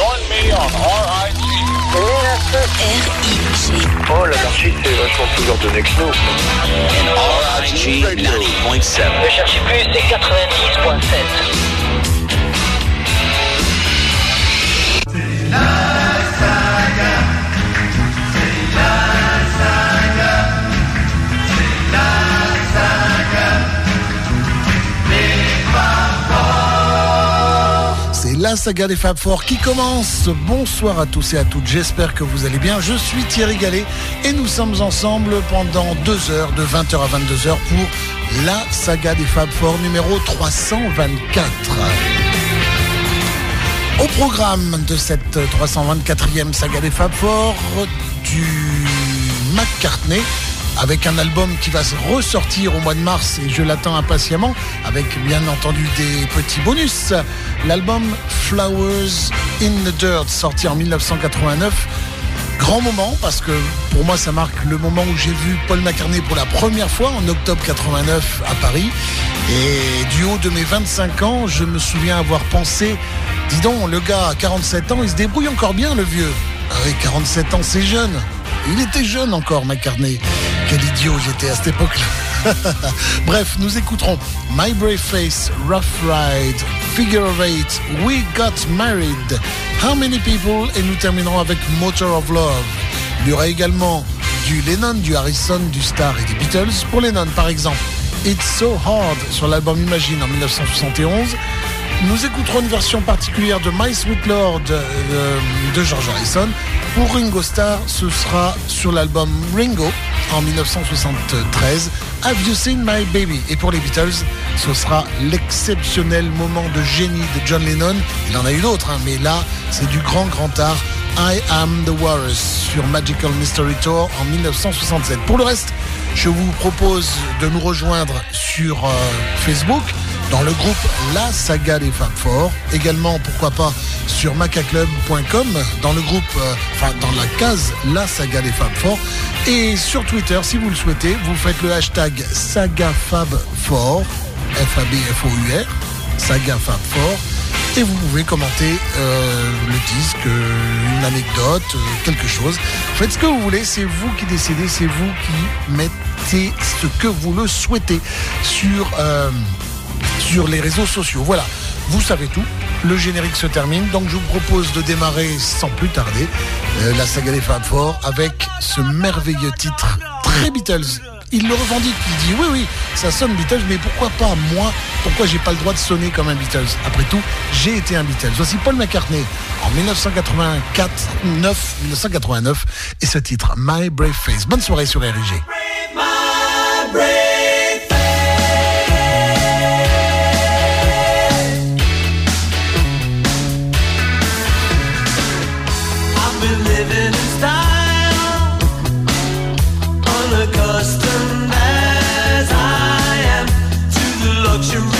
Join me on RIG. R-I-G. Oh, l'anarchie, c'est vachement plus que nous. RIG 90.7. Ne cherchez plus, c'est 90.7. C'est la saga des Fab Four qui commence. Bonsoir à tous et à toutes. J'espère que vous allez bien. Je suis Thierry Gallet et nous sommes ensemble pendant deux heures, de 20h à 22h pour la saga des Fab Four numéro 324. Au programme de cette 324e saga des Fab Four, du McCartney, avec un album qui va se ressortir au mois de mars et je l'attends impatiemment, avec bien entendu des petits bonus. L'album Flowers in the Dirt, sorti en 1989. Grand moment parce que pour moi ça marque le moment où j'ai vu Paul McCartney pour la première fois en octobre 89 à Paris. Et du haut de mes 25 ans, je me souviens avoir pensé, dis donc, le gars à 47 ans, il se débrouille encore bien le vieux. Avec 47 ans, c'est jeune. Il était jeune encore, McCartney. Quel idiot j'étais à cette époque-là. Bref, nous écouterons My Brave Face, Rough Ride, Figure of Eight, We Got Married, How Many People et nous terminerons avec Motor of Love. Il y aura également du Lennon, du Harrison, du Star et des Beatles. Pour Lennon, par exemple, It's So Hard sur l'album Imagine en 1971. Nous écouterons une version particulière de My Sweet Lord euh, de George Harrison. Pour Ringo Starr, ce sera sur l'album Ringo en 1973, Have You Seen My Baby? Et pour les Beatles, ce sera l'exceptionnel moment de génie de John Lennon. Il en a eu d'autres, hein, mais là, c'est du grand, grand art. I Am the Walrus sur Magical Mystery Tour en 1967. Pour le reste, je vous propose de nous rejoindre sur euh, Facebook dans le groupe La Saga des Fab Four. Également, pourquoi pas, sur macaclub.com, dans le groupe, euh, enfin, dans la case La Saga des Fab Four. Et sur Twitter, si vous le souhaitez, vous faites le hashtag SagaFab4, F-A-B-F-O-U-R, SagaFab4. Et vous pouvez commenter euh, le disque, euh, une anecdote, quelque chose. Faites ce que vous voulez, c'est vous qui décidez, c'est vous qui mettez ce que vous le souhaitez sur, sur les réseaux sociaux. Voilà, vous savez tout. Le générique se termine, donc je vous propose de démarrer sans plus tarder euh, la saga des Fab Four avec ce merveilleux titre très Beatles. Il le revendique, il dit oui oui, ça sonne Beatles, mais pourquoi pas moi? Pourquoi j'ai pas le droit de sonner comme un Beatles? Après tout, j'ai été un Beatles. Voici Paul McCartney en 1984, 9, 1989 et ce titre My Brave Face. Bonne soirée sur RIG. The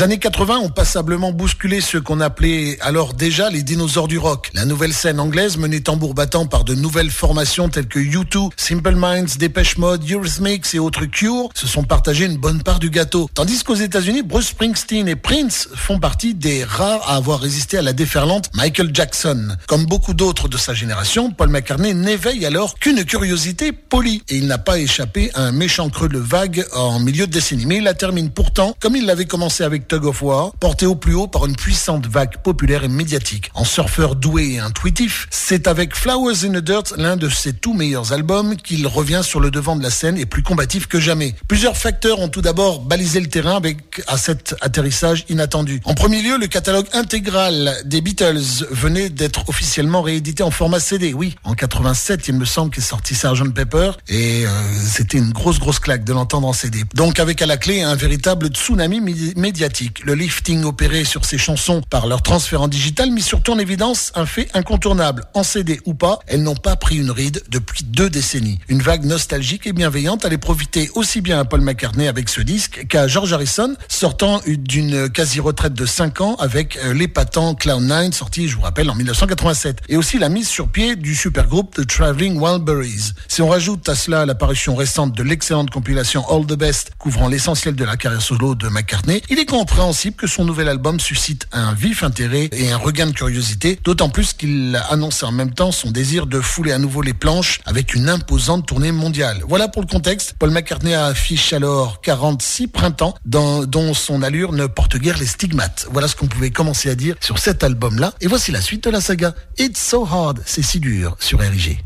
Les années 80 ont passablement bousculé ce qu'on appelait alors déjà les dinosaures du rock. La nouvelle scène anglaise menée tambour battant par de nouvelles formations telles que U2, Simple Minds, Depeche Mode, Eurythmics et autres Cure se sont partagés une bonne part du gâteau. Tandis qu'aux États-Unis, Bruce Springsteen et Prince font partie des rares à avoir résisté à la déferlante Michael Jackson. Comme beaucoup d'autres de sa génération, Paul McCartney n'éveille alors qu'une curiosité polie et il n'a pas échappé à un méchant creux de vague en milieu de décennie. Mais il la termine pourtant comme il l'avait commencé avec Tug of War, porté au plus haut par une puissante vague populaire et médiatique. En surfeur doué et intuitif, c'est avec Flowers in the Dirt, l'un de ses tout meilleurs albums, qu'il revient sur le devant de la scène et plus combatif que jamais. Plusieurs facteurs ont tout d'abord balisé le terrain avec à cet atterrissage inattendu. En premier lieu, le catalogue intégral des Beatles venait d'être officiellement réédité en format CD. Oui, en 87, il me semble qu'est sorti Sgt Pepper et euh, c'était une grosse grosse claque de l'entendre en CD. Donc avec à la clé un véritable tsunami médiatique. Le lifting opéré sur ces chansons par leur transfert en digital mis surtout en évidence un fait incontournable. En CD ou pas, elles n'ont pas pris une ride depuis deux décennies. Une vague nostalgique et bienveillante allait profiter aussi bien à Paul McCartney avec ce disque qu'à George Harrison, sortant d'une quasi-retraite de 5 ans avec euh, l'épatant Cloud 9, sorti, je vous rappelle, en 1987. Et aussi la mise sur pied du supergroupe The Traveling Wildberries. Si on rajoute à cela l'apparition récente de l'excellente compilation All the Best, couvrant l'essentiel de la carrière solo de McCartney, il est compréhensible que son nouvel album suscite un vif intérêt et un regain de curiosité, d'autant plus qu'il annonce en même temps son désir de fouler à nouveau les planches avec une imposante tournée mondiale. Voilà pour le contexte. Paul McCartney affiche alors 46 printemps dont son allure ne porte guère les stigmates. Voilà ce qu'on pouvait commencer à dire sur cet album-là. Et voici la suite de la saga. It's so hard, c'est si dur sur RIG.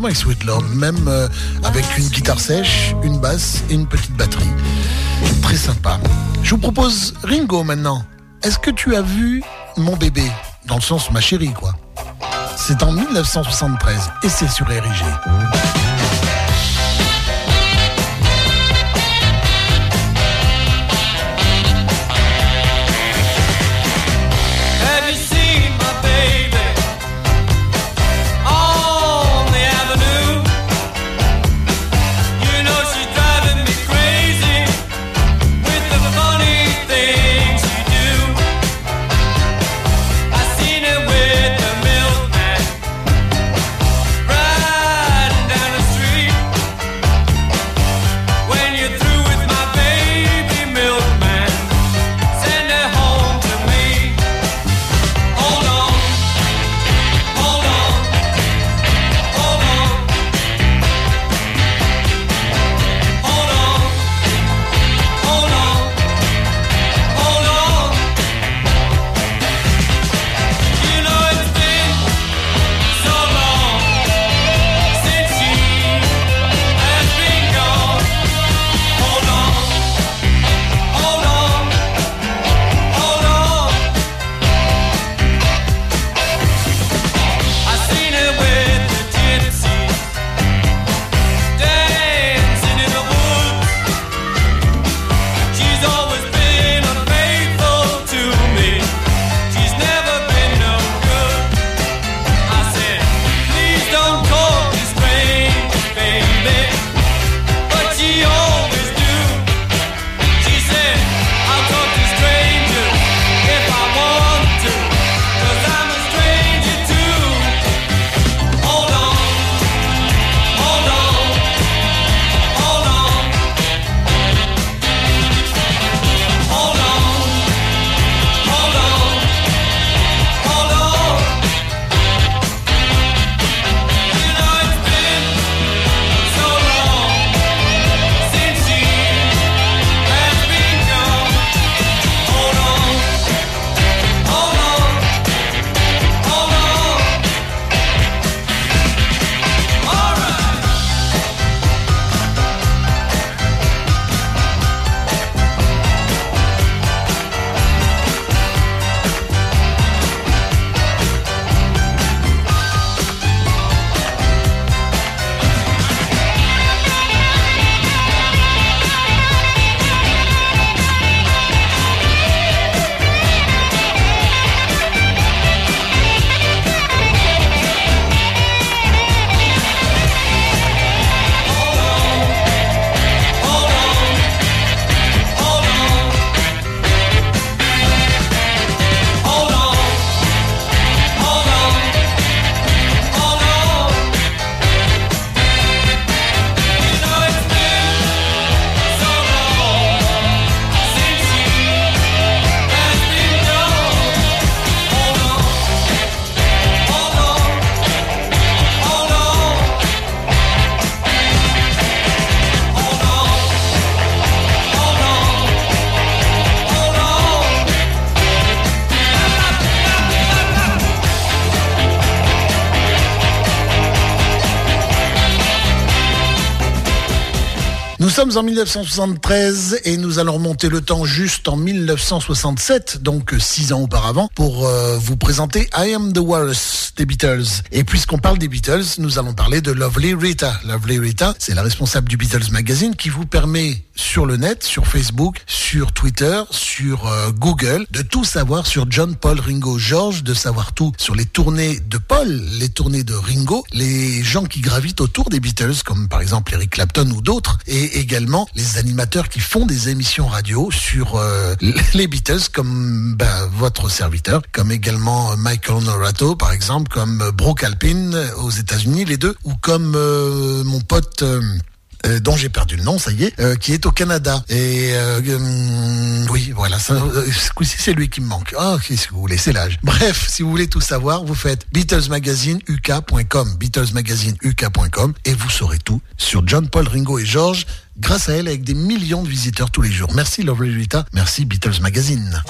Sympa, My Sweet Lord, même euh, avec une guitare sèche, une basse et une petite batterie. Très sympa. Je vous propose Ringo maintenant. Est-ce que tu as vu mon bébé? Dans le sens ma chérie, quoi. C'est en 1973 et c'est sur RIG. En 1973 et nous allons remonter le temps juste en 1967, donc six ans auparavant, pour euh, vous présenter I Am the Walrus des Beatles. Et puisqu'on parle des Beatles, nous allons parler de Lovely Rita. Lovely Rita, c'est la responsable du Beatles Magazine qui vous permet sur le net, sur Facebook, sur Twitter, sur euh, Google, de tout savoir sur John, Paul, Ringo, George, de savoir tout sur les tournées de Paul, les tournées de Ringo, les gens qui gravitent autour des Beatles, comme par exemple Eric Clapton ou d'autres, et également les animateurs qui font des émissions radio sur euh, les Beatles, comme ben, votre serviteur, comme également Michael Norato, par exemple, comme Brooke Alpine aux États-Unis, les deux, ou comme euh, mon pote. Euh, euh, dont j'ai perdu le nom, ça y est, euh, qui est au Canada. Et euh, hum, oui, voilà, ça, euh, ce coup-ci, c'est lui qui me manque. Ah, qu'est-ce que vous voulez, c'est l'âge. Bref, si vous voulez tout savoir, vous faites BeatlesMagazineUK.com, BeatlesMagazineUK.com, et vous saurez tout sur John, Paul, Ringo et George, grâce à elle, avec des millions de visiteurs tous les jours. Merci Lovely Rita, merci Beatles Magazine.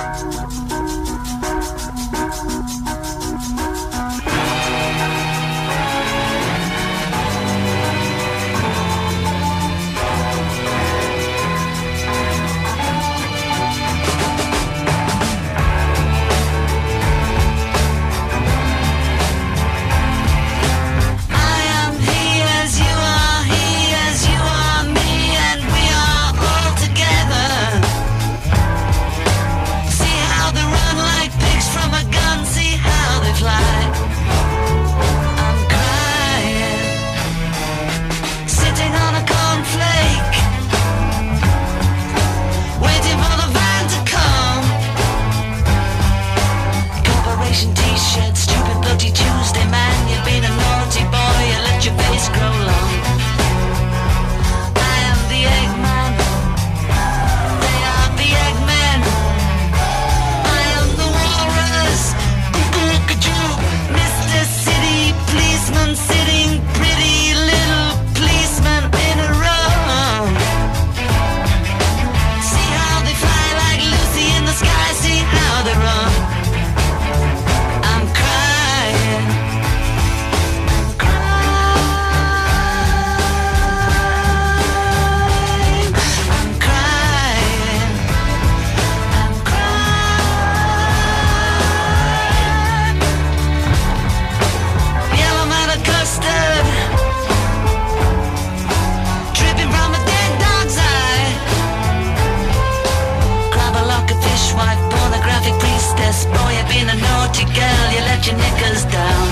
Yes, boy, you've been a naughty girl, you let your knickers down.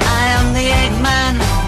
I am the Eggman.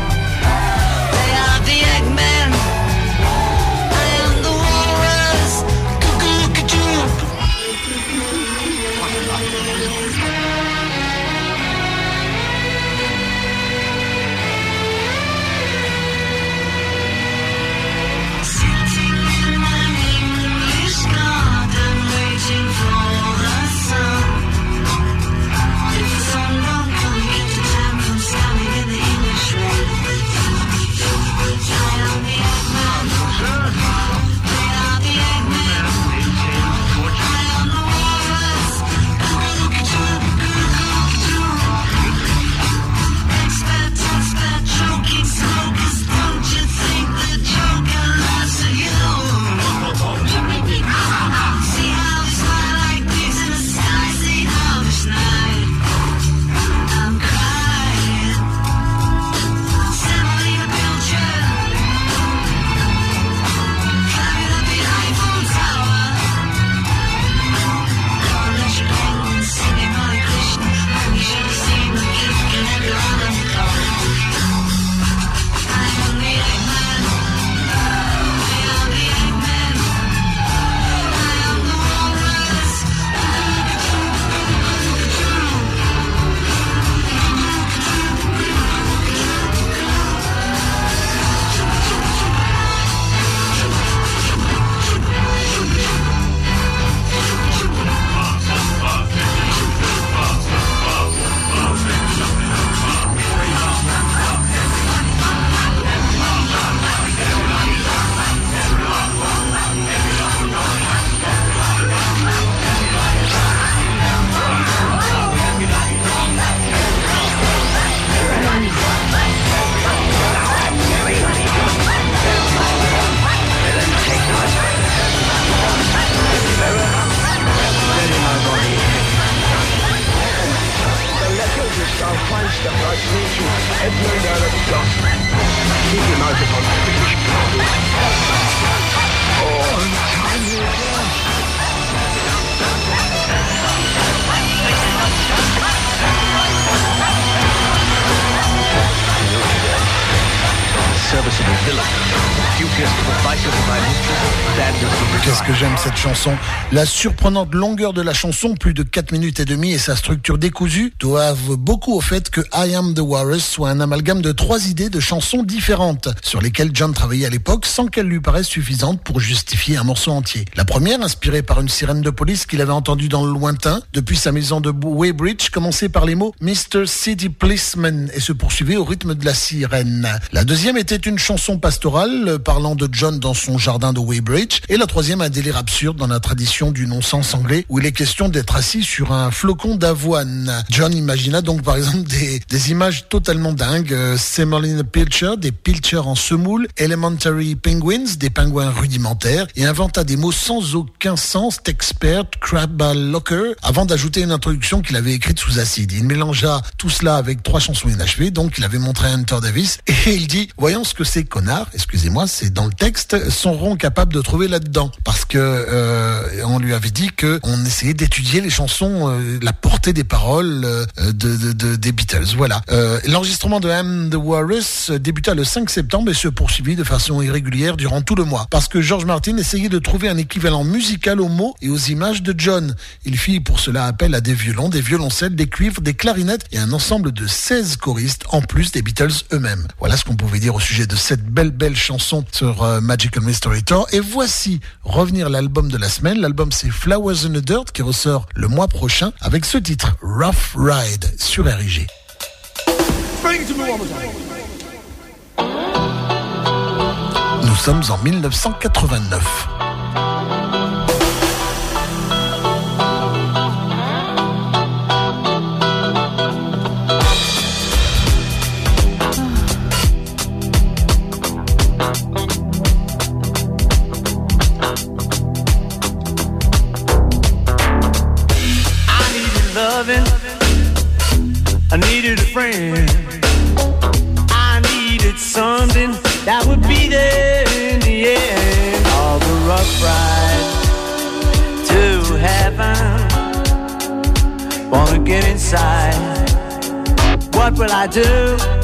La surprenante longueur de la chanson, plus de 4 minutes et demie, et sa structure décousue doivent beaucoup au fait que I Am the Walrus soit un amalgame de trois idées de chansons différentes, sur lesquelles John travaillait à l'époque sans qu'elles lui paraissent suffisantes pour justifier un morceau entier. La première, inspirée par une sirène de police qu'il avait entendue dans le lointain, depuis sa maison de Weybridge, commençait par les mots Mr. City Policeman et se poursuivait au rythme de la sirène. La deuxième était une chanson pastorale parlant de John dans son jardin de Weybridge, et la troisième un délire absurde dans la tradition du non-sens anglais où il est question d'être assis sur un flocon d'avoine. John imagina donc par exemple des, images totalement dingues, euh, Pilcher, des Pilcher en semoule, Elementary Penguins, des pingouins rudimentaires, et inventa des mots sans aucun sens, Texpert, Crab Locker, avant d'ajouter une introduction qu'il avait écrite sous acide. Il mélangea tout cela avec trois chansons inachevées, donc il avait montré à Hunter Davis, et il dit, voyons ce que ces connards, excusez-moi, c'est dans le texte, seront capables de trouver là-dedans. Parce que euh, on lui avait dit que on essayait d'étudier les chansons, euh, la portée des paroles euh, de, de- de- des Beatles. Voilà. Euh, L'enregistrement de Am the Walrus débuta le 5 septembre et se poursuivit de façon irrégulière durant tout le mois. Parce que George Martin essayait de trouver un équivalent musical aux mots et aux images de John. Il fit pour cela appel à des violons, des violoncelles, des cuivres, des clarinettes et un ensemble de 16 choristes en plus des Beatles eux-mêmes. Voilà ce qu'on pouvait dire au sujet de cette belle belle chanson sur Magical Mystery Tour. Et voici revenir l'album de la semaine. C'est Flowers in the Dirt qui ressort le mois prochain avec ce titre Rough Ride sur RIG. Nous sommes en 1989. Friend. I needed something that would be there in the end. All the rough ride to heaven. Wanna get inside. What will I do?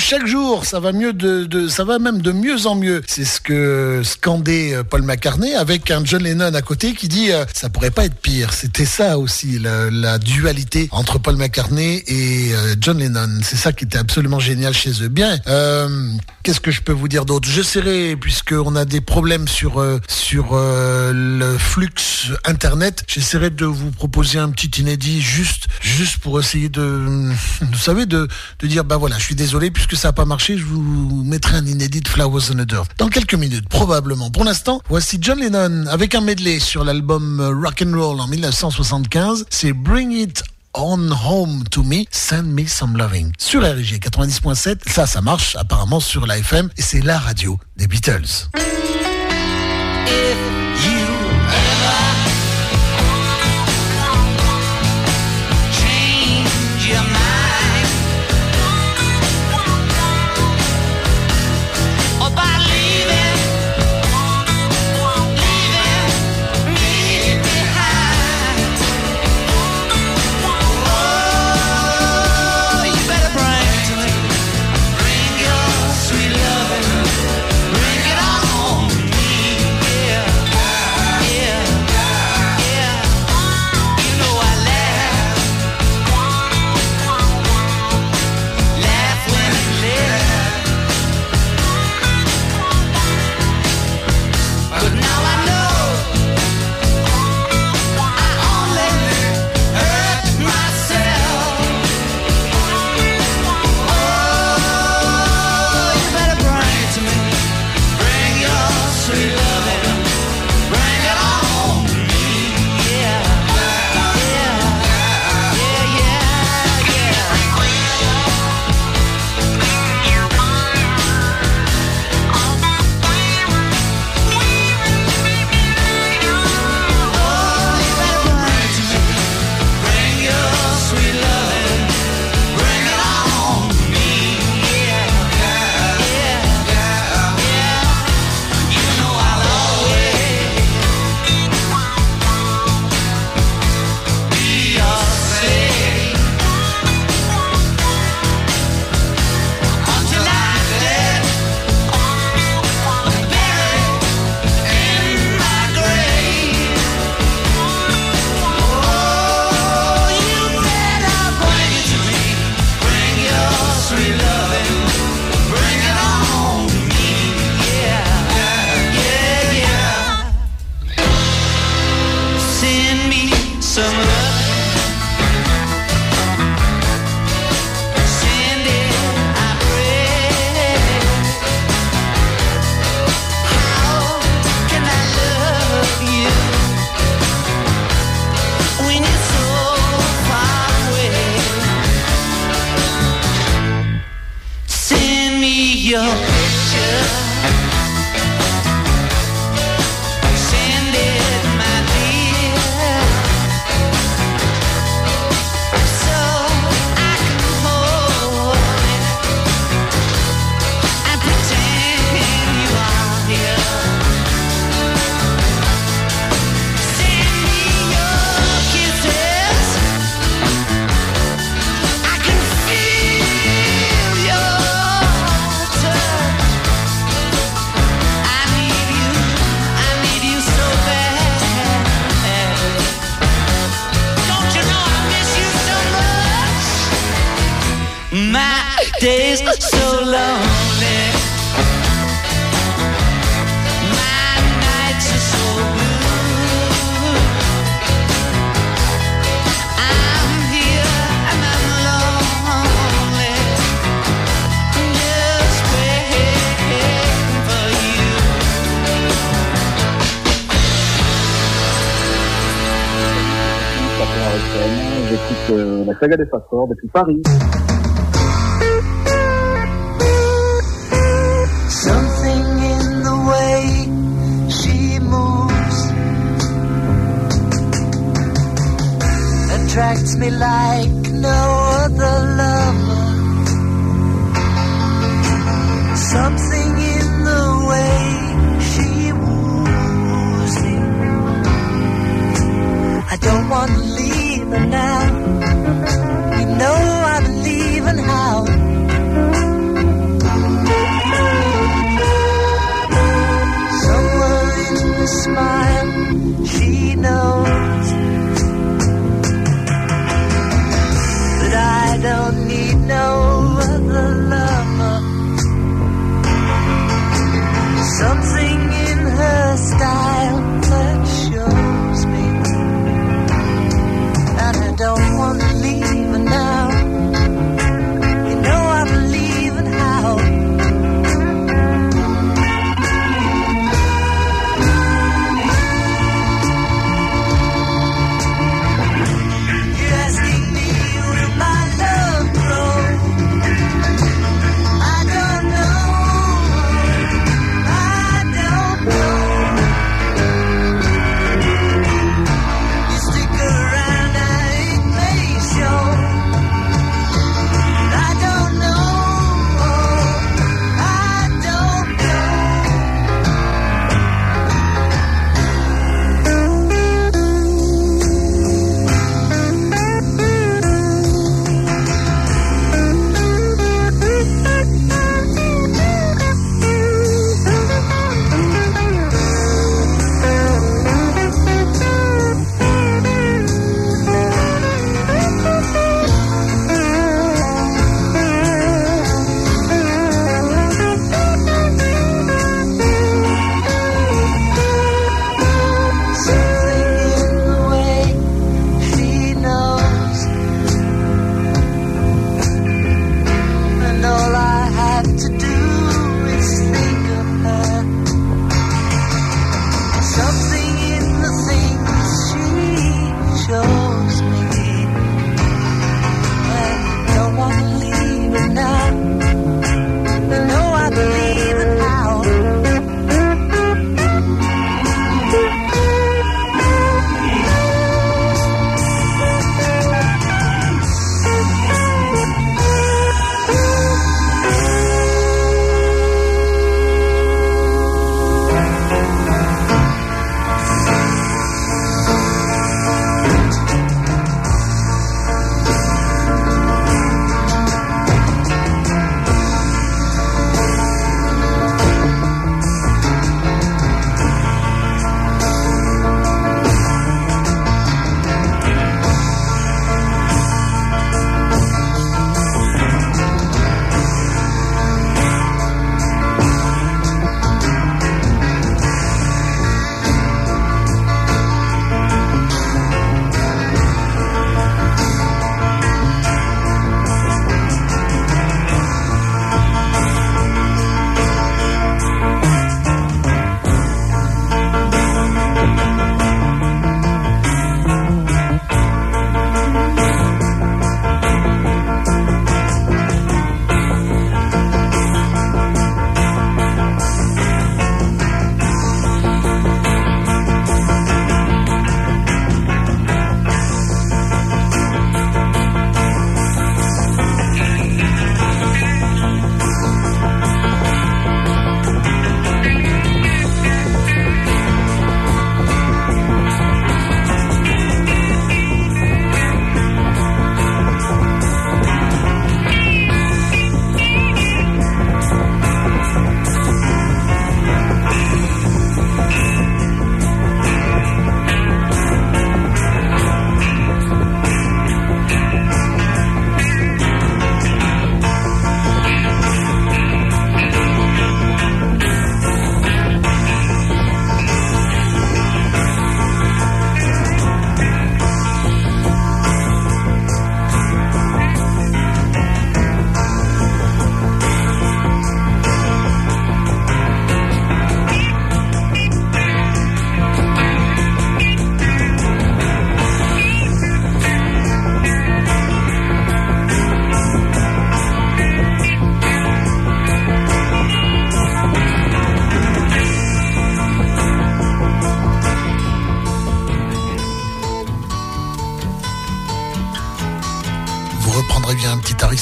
Chaque jour, ça va mieux de, de- ça va même de mieux en mieux. C'est ce que scandait euh, Paul McCartney avec un John Lennon à côté qui dit euh, ça pourrait pas être pire. C'était ça aussi la, dualité entre Paul McCartney et euh, John Lennon. C'est ça qui était absolument génial chez eux. Bien, qu'est-ce que je peux vous dire d'autre? J'essaierai puisque on a des problèmes sur sur le flux internet. J'essaierai de vous proposer un petit inédit juste juste pour essayer de vous savez de dire bah voilà je suis désolé puisque ça n'a pas marché je vous mettrai un inédit Flowers on a Dirt dans quelques minutes probablement pour l'instant voici John Lennon avec un medley sur l'album Rock and Roll en 1975 c'est Bring It On Home to Me, Send Me Some Loving. Sur RG 90.7, ça, ça marche apparemment sur la FM et c'est la radio des Beatles. Saga des passeports depuis Paris. Something in the way she moves attracts me like no other lover. Something in the way she woos me. I don't want to leave her now.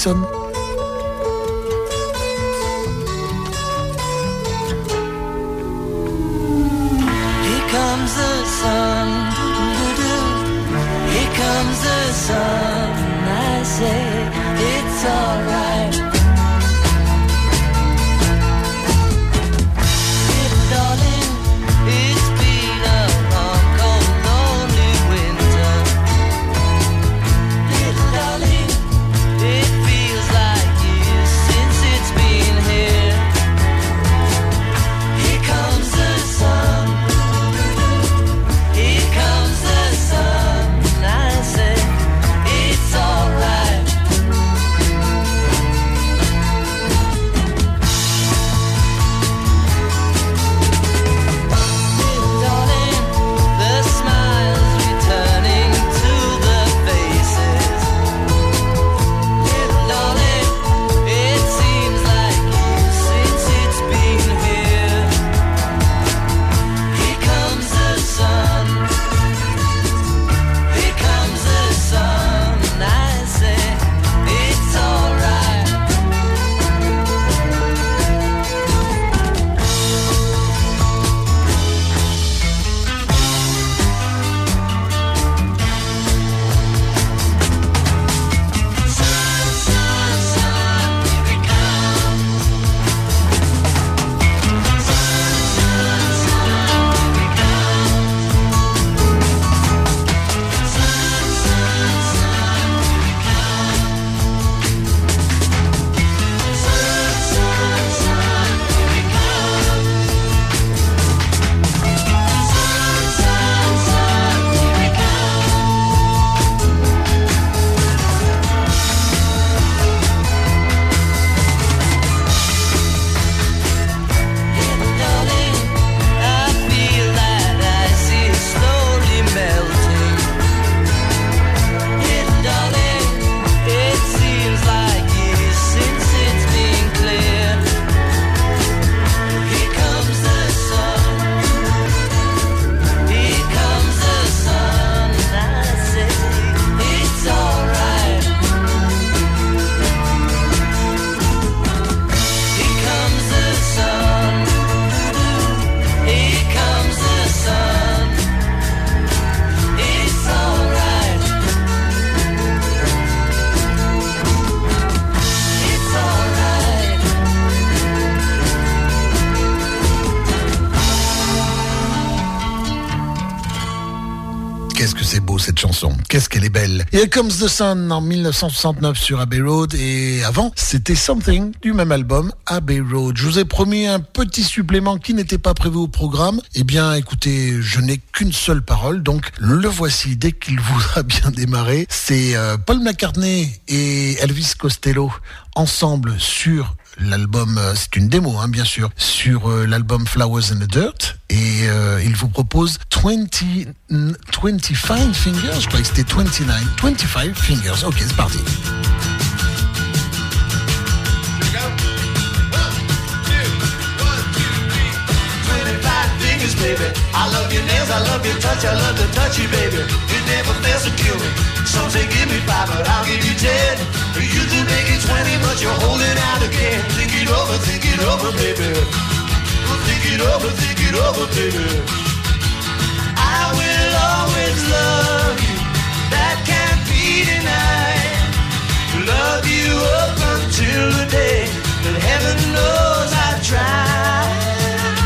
Bien Here Comes the Sun en 1969 sur Abbey Road et avant c'était Something du même album Abbey Road. Je vous ai promis un petit supplément qui n'était pas prévu au programme. Eh bien écoutez, je n'ai qu'une seule parole donc le voici dès qu'il voudra bien démarrer. C'est euh, Paul McCartney et Elvis Costello ensemble sur l'album, euh, c'est une démo hein, bien sûr, sur euh, l'album Flowers in the Dirt et euh, il vous propose 20, 25 fingers, je crois que c'était 29, 25 fingers. Ok, c'est parti. 25 fingers, baby. I love your nails, I love your touch, I love to touch you, baby. You never fail to kill me. Some say give me five, but I'll give you ten. You can make it twenty, but you're holding out again. Think it over, think it over, baby. Think it over, think it over, baby. I will always love you. That can't be denied. Love you up until the day that heaven knows I tried.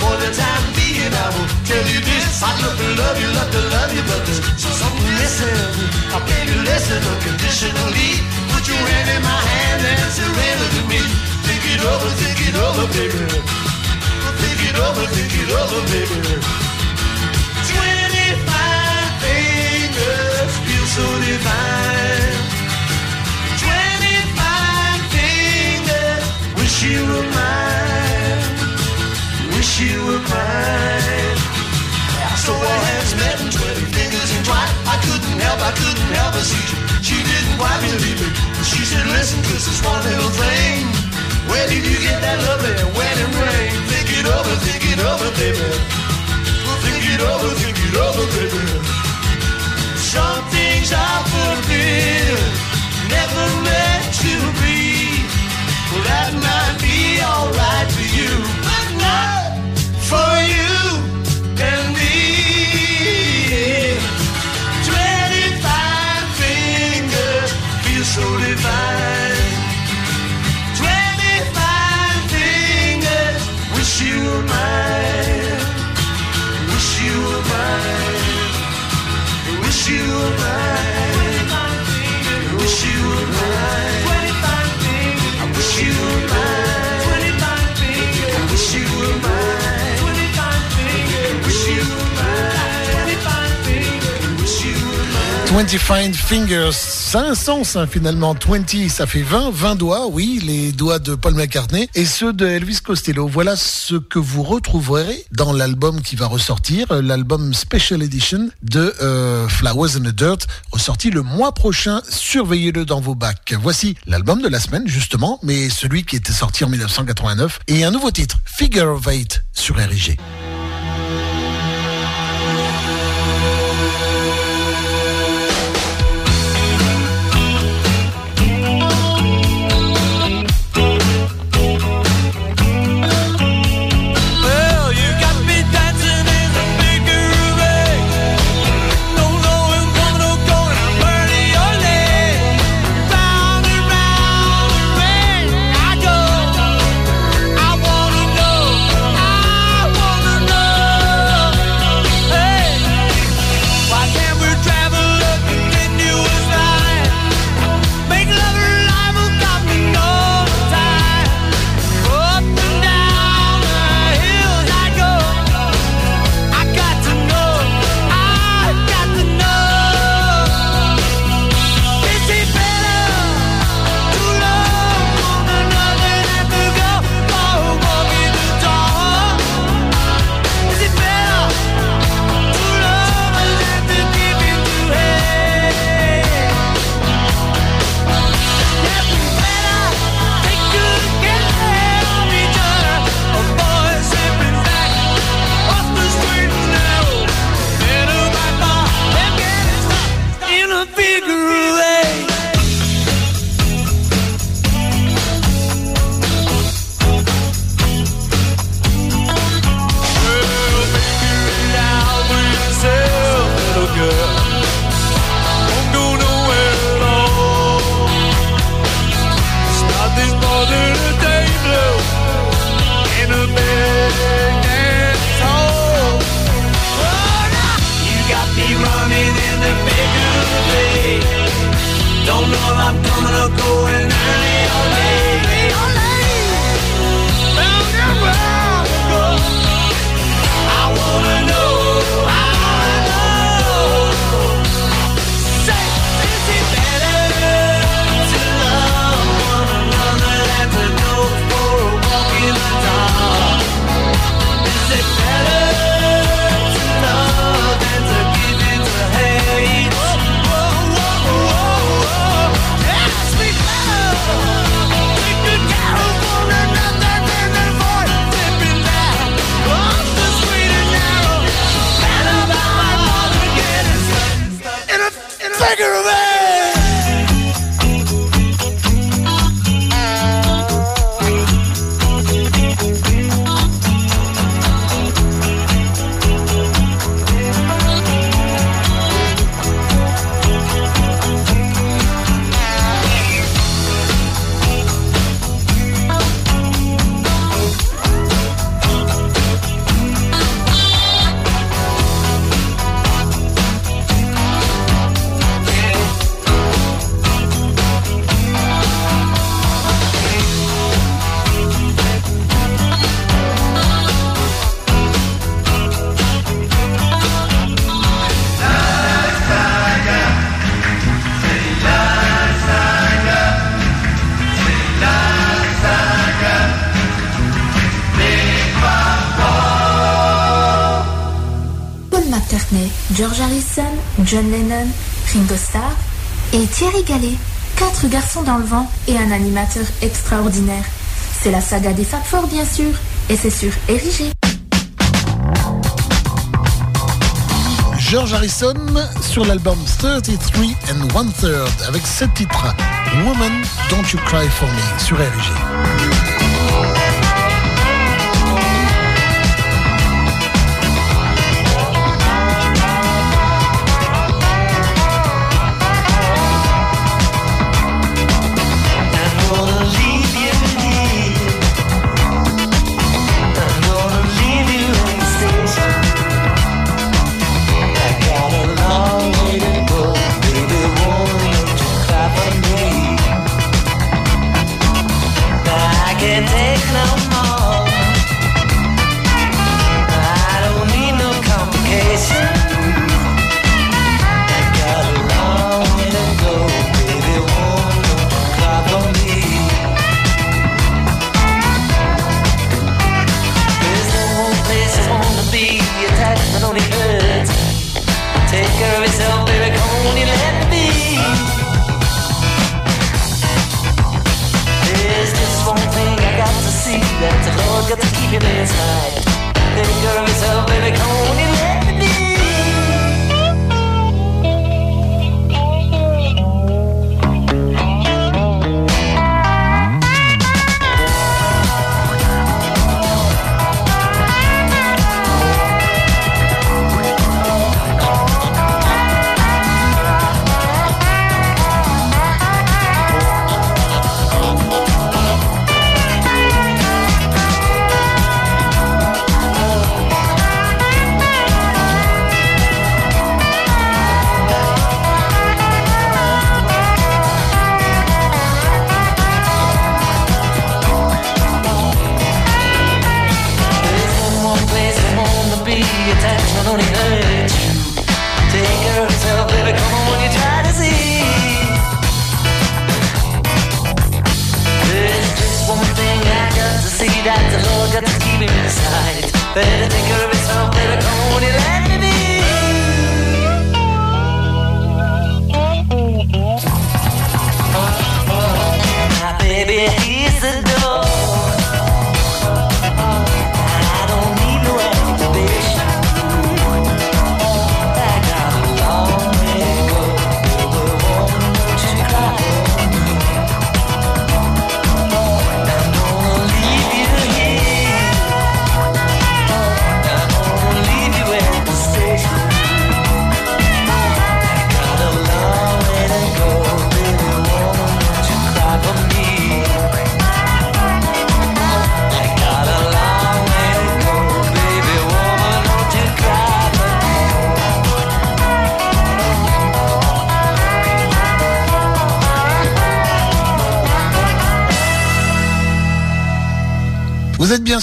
For the time being, I will tell you this. I love to love you, love to love you, but there's something missing. I baby, listen unconditionally. Put your hand in my hand and surrender to me. Think it over, think it over, baby. Think it over, think it over, baby. Twenty-five fingers feel so divine. Twenty-five fingers, wish you were mine. Wish you were mine. So our hands met and twenty fingers entwined. I couldn't help, I couldn't help but see you. She didn't quite believe it. She said, listen, cause it's one little thing. Where did you get that loving when it rains? Think it over, think it over, baby. Think it over, think it over, baby. Some things are forbidden, never meant to be. Well, that might be alright for you, but not for you and me. Twenty-five fingers feel so divine. 25 Fingers, 500 hein, finalement, 20 ça fait 20, 20 doigts, oui, les doigts de Paul McCartney et ceux de Elvis Costello. Voilà ce que vous retrouverez dans l'album qui va ressortir, euh, l'album Special Edition de euh, Flowers and the Dirt, ressorti le mois prochain, surveillez-le dans vos bacs. Voici l'album de la semaine justement, mais celui qui était sorti en 1989 et un nouveau titre, Figure of Eight sur RIG. John Lennon, Ringo Starr et Thierry Gallet. Quatre garçons dans le vent et un animateur extraordinaire. C'est la saga des Fab Four, bien sûr, et c'est sur Érigé. George Harrison sur l'album 33 and One Third avec ce titre Woman, Don't You Cry For Me sur Érigé.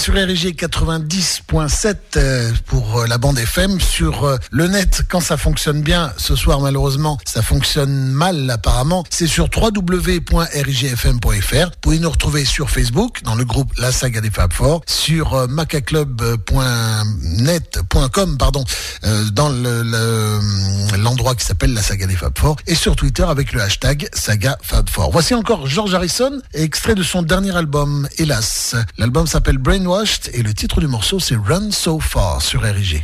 sur RG 90.7 euh, pour euh, la bande FM, sur euh, le net quand ça fonctionne bien. Ce soir, malheureusement, ça fonctionne mal apparemment. C'est sur www.rigfm.fr. Vous pouvez nous retrouver sur Facebook, dans le groupe La Saga des Fab sur macaclub.net pardon, euh, dans l'endroit qui s'appelle la saga des Fab Four, et sur Twitter avec le hashtag saga Fab Four. Voici encore George Harrison, extrait de son dernier album, Hélas. L'album s'appelle Brainwashed et le titre du morceau c'est Run So Far sur RIG.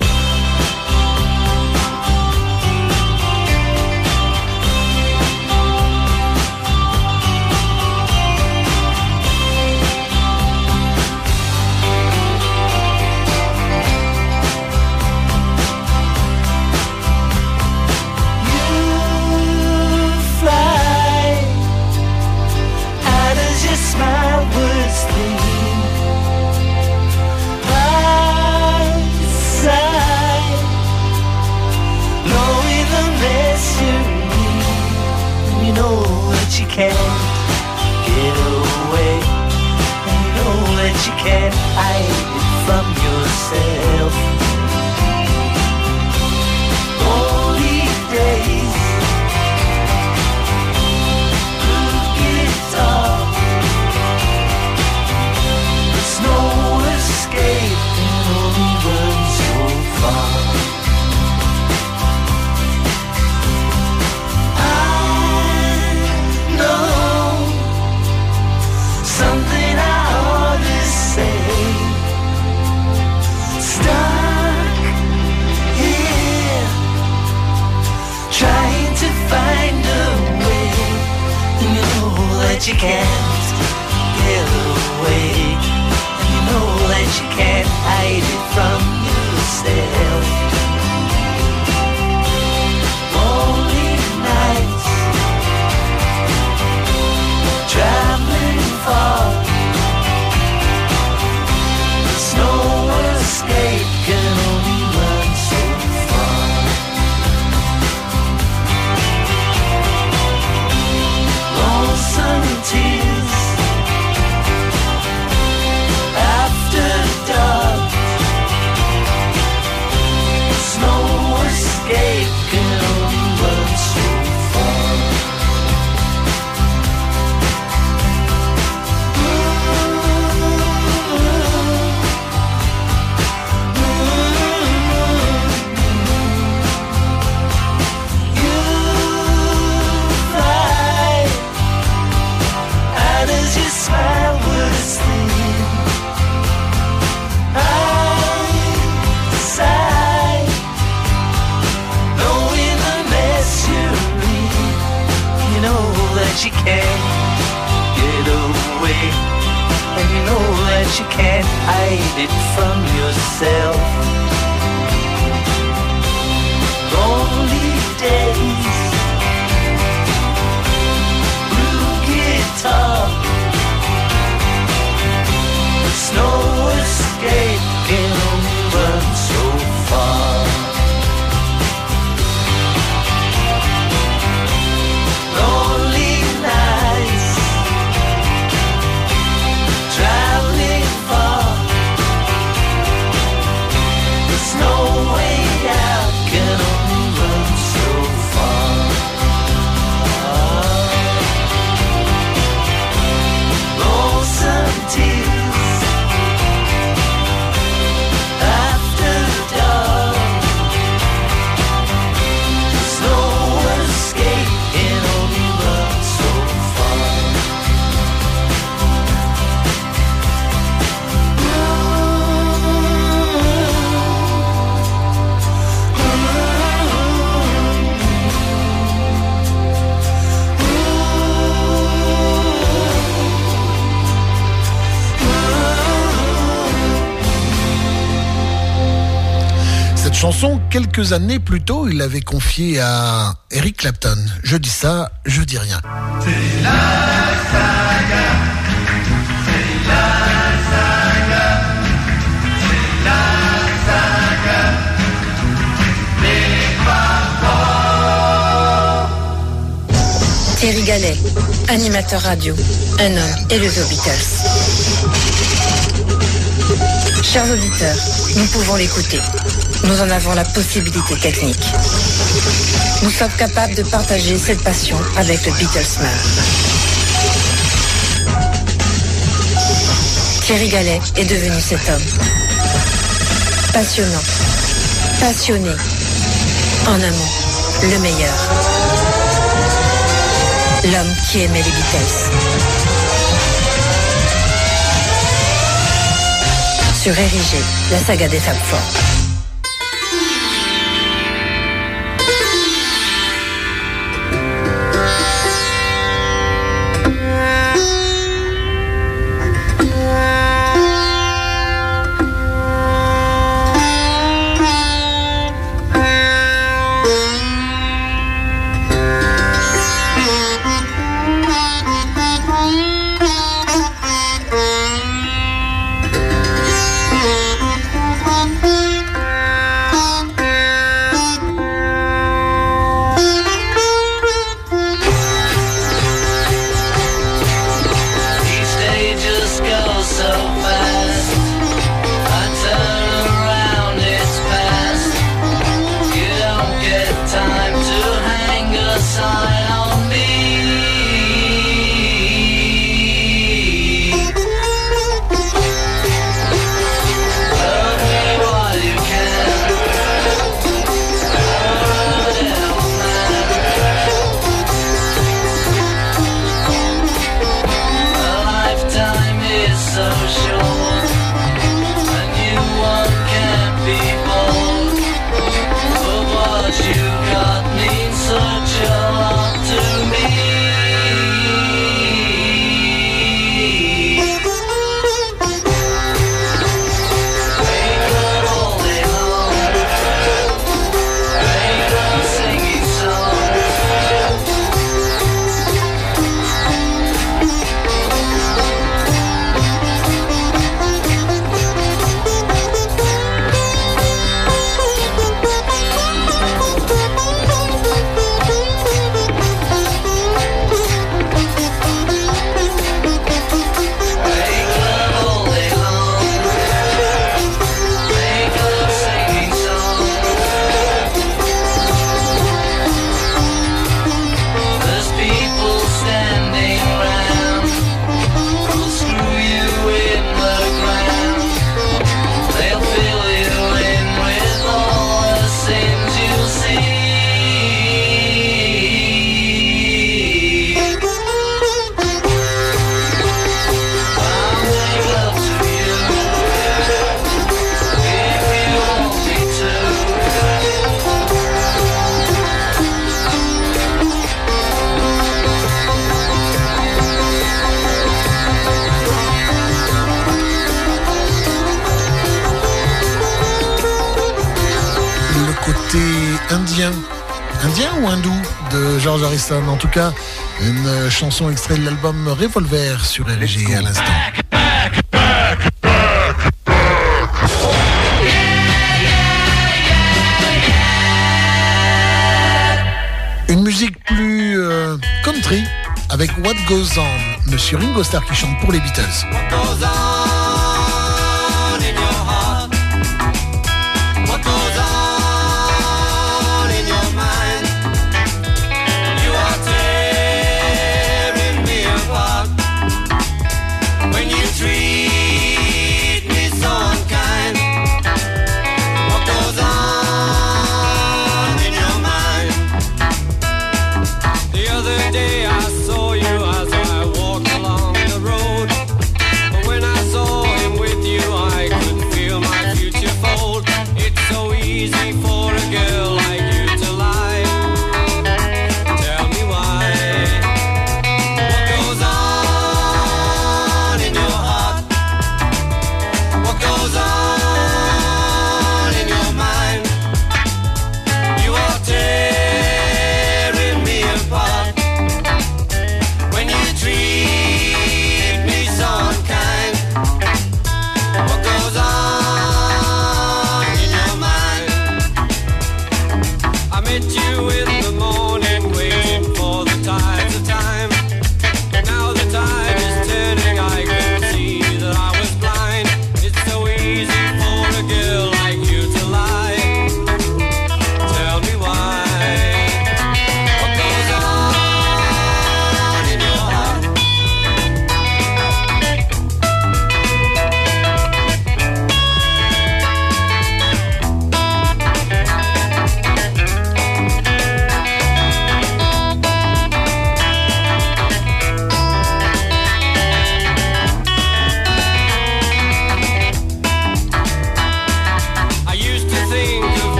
Quelques années plus tôt, il l'avait confiée à Eric Clapton. Je dis ça, je dis rien. Thierry Gallet, animateur radio, un homme élevé aux Beatles. Chers auditeurs, nous pouvons l'écouter. Nous en avons la possibilité technique. Nous sommes capables de partager cette passion avec le Beatlesman. Thierry Gallet est devenu cet homme. Passionnant, passionné, en un mot, le meilleur. L'homme qui aimait les Beatles. Sur Érigé, la saga des Fab Four. Tout cas, une chanson extraite de l'album Revolver sur RG à l'instant. Une musique plus euh, country avec What Goes On, Monsieur Ringo Starr qui chante pour les Beatles.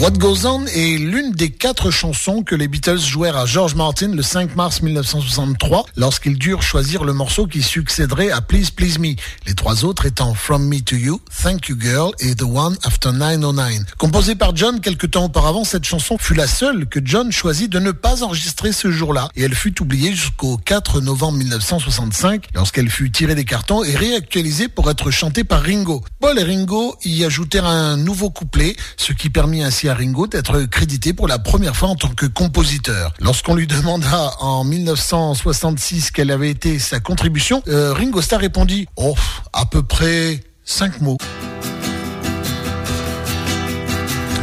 What Goes On est l'une des quatre chansons que les Beatles jouèrent à George Martin le 5 mars 1963 lorsqu'ils durent choisir le morceau qui succéderait à Please Please Me. Les trois autres étant From Me to You, Thank You Girl et The One After 909. Composée par John quelque temps auparavant, cette chanson fut la seule que John choisit de ne pas enregistrer ce jour-là et elle fut oubliée jusqu'au 4 novembre 1965 lorsqu'elle fut tirée des cartons et réactualisée pour être chantée par Ringo. Paul et Ringo y ajoutèrent un nouveau couplet, ce qui permit ainsi à Ringo d'être crédité pour la première fois en tant que compositeur. Lorsqu'on lui demanda en 1966 quelle avait été sa contribution, euh, Ringo Starr répondit « Oh, à peu près cinq mots ».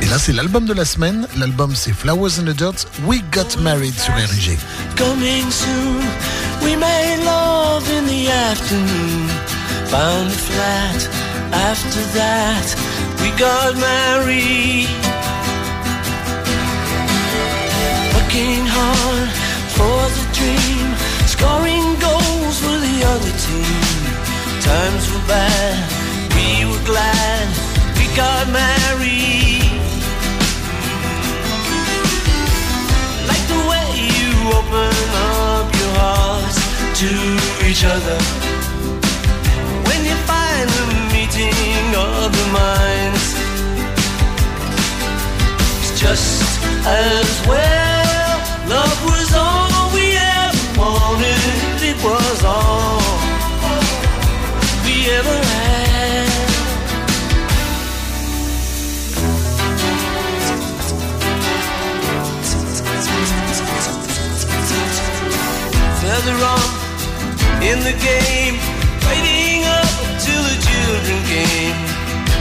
Et là, c'est l'album de la semaine. L'album, c'est Flowers in the Dirt, We Got Married sur RG. Working hard for the dream. Scoring goals for the other team. Times were bad. We were glad we got married. Like the way you open up your heart to each other. When you find the meeting of the minds, it's just as well. Love was all we ever wanted. It was all we ever had. In the game, waiting up till the children came.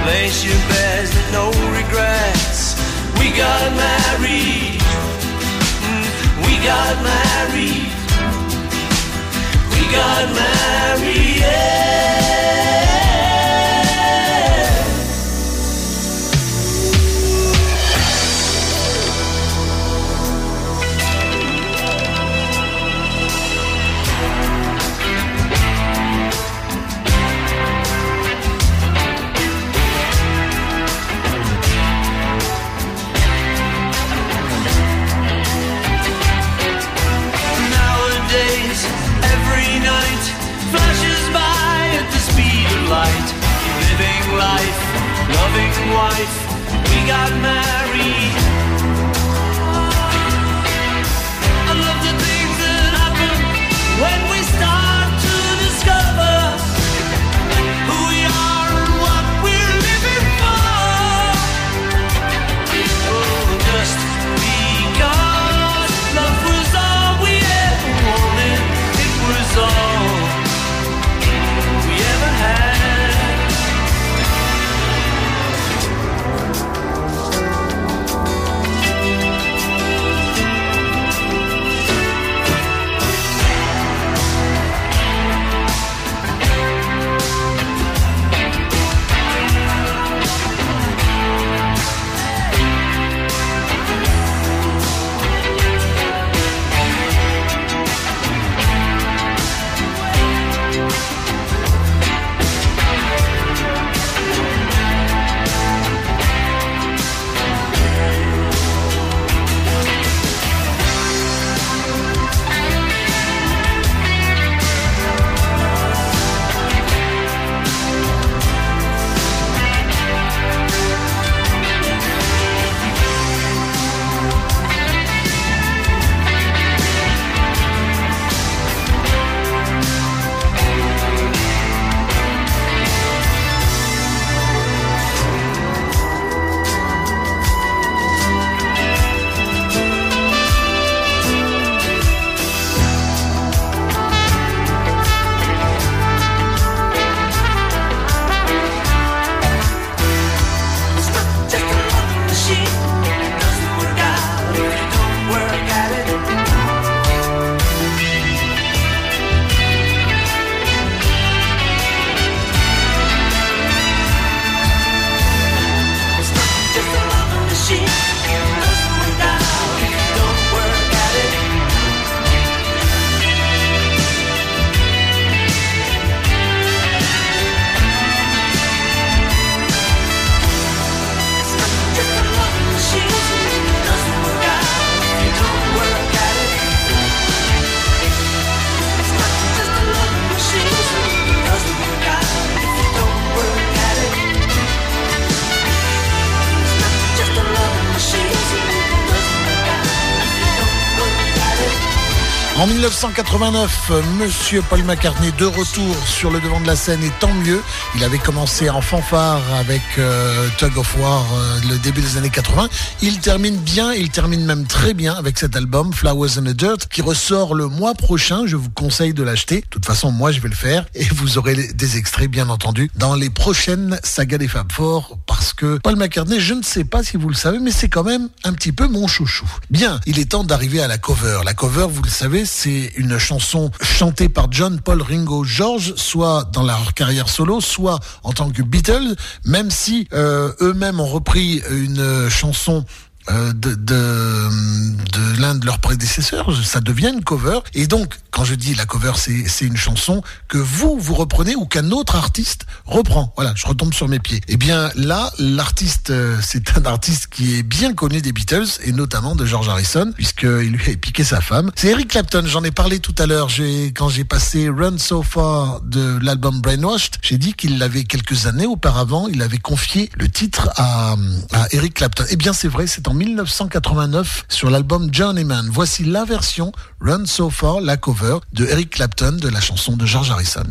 Place your and no regrets. We got married. We got married. We got married. Yeah. Wife, we got married. 1989, euh, Monsieur Paul McCartney de retour sur le devant de la scène et tant mieux. Il avait commencé en fanfare avec euh, Tug of War euh, le début des années 80. Il termine bien, il termine même très bien avec cet album Flowers in the Dirt qui ressort le mois prochain. Je vous conseille de l'acheter. De toute façon, moi je vais le faire et vous aurez des extraits bien entendu dans les prochaines sagas des Fab Four parce que Paul McCartney, je ne sais pas si vous le savez, mais c'est quand même un petit peu mon chouchou. Bien, il est temps d'arriver à la cover. La cover, vous le savez, c'est une chanson chantée par John, Paul, Ringo, George, soit dans leur carrière solo, soit en tant que Beatles, même si euh, eux-mêmes ont repris une chanson euh, de, de, de l'un de leurs prédécesseurs, ça devient une cover. Et donc, quand je dis la cover, c'est une chanson que vous, vous reprenez ou qu'un autre artiste reprend. Voilà, je retombe sur mes pieds. Eh bien là, l'artiste, euh, c'est un artiste qui est bien connu des Beatles et notamment de George Harrison, puisqu'il lui a piqué sa femme. C'est Eric Clapton, j'en ai parlé tout à l'heure. Quand j'ai passé Run So Far de l'album Brainwashed, j'ai dit qu'il l'avait quelques années auparavant, il avait confié le titre à, à Eric Clapton. Eh bien c'est vrai, c'est en 1989 sur l'album Journeyman. Voici la version Run So Far, la cover de Eric Clapton de la chanson de George Harrison.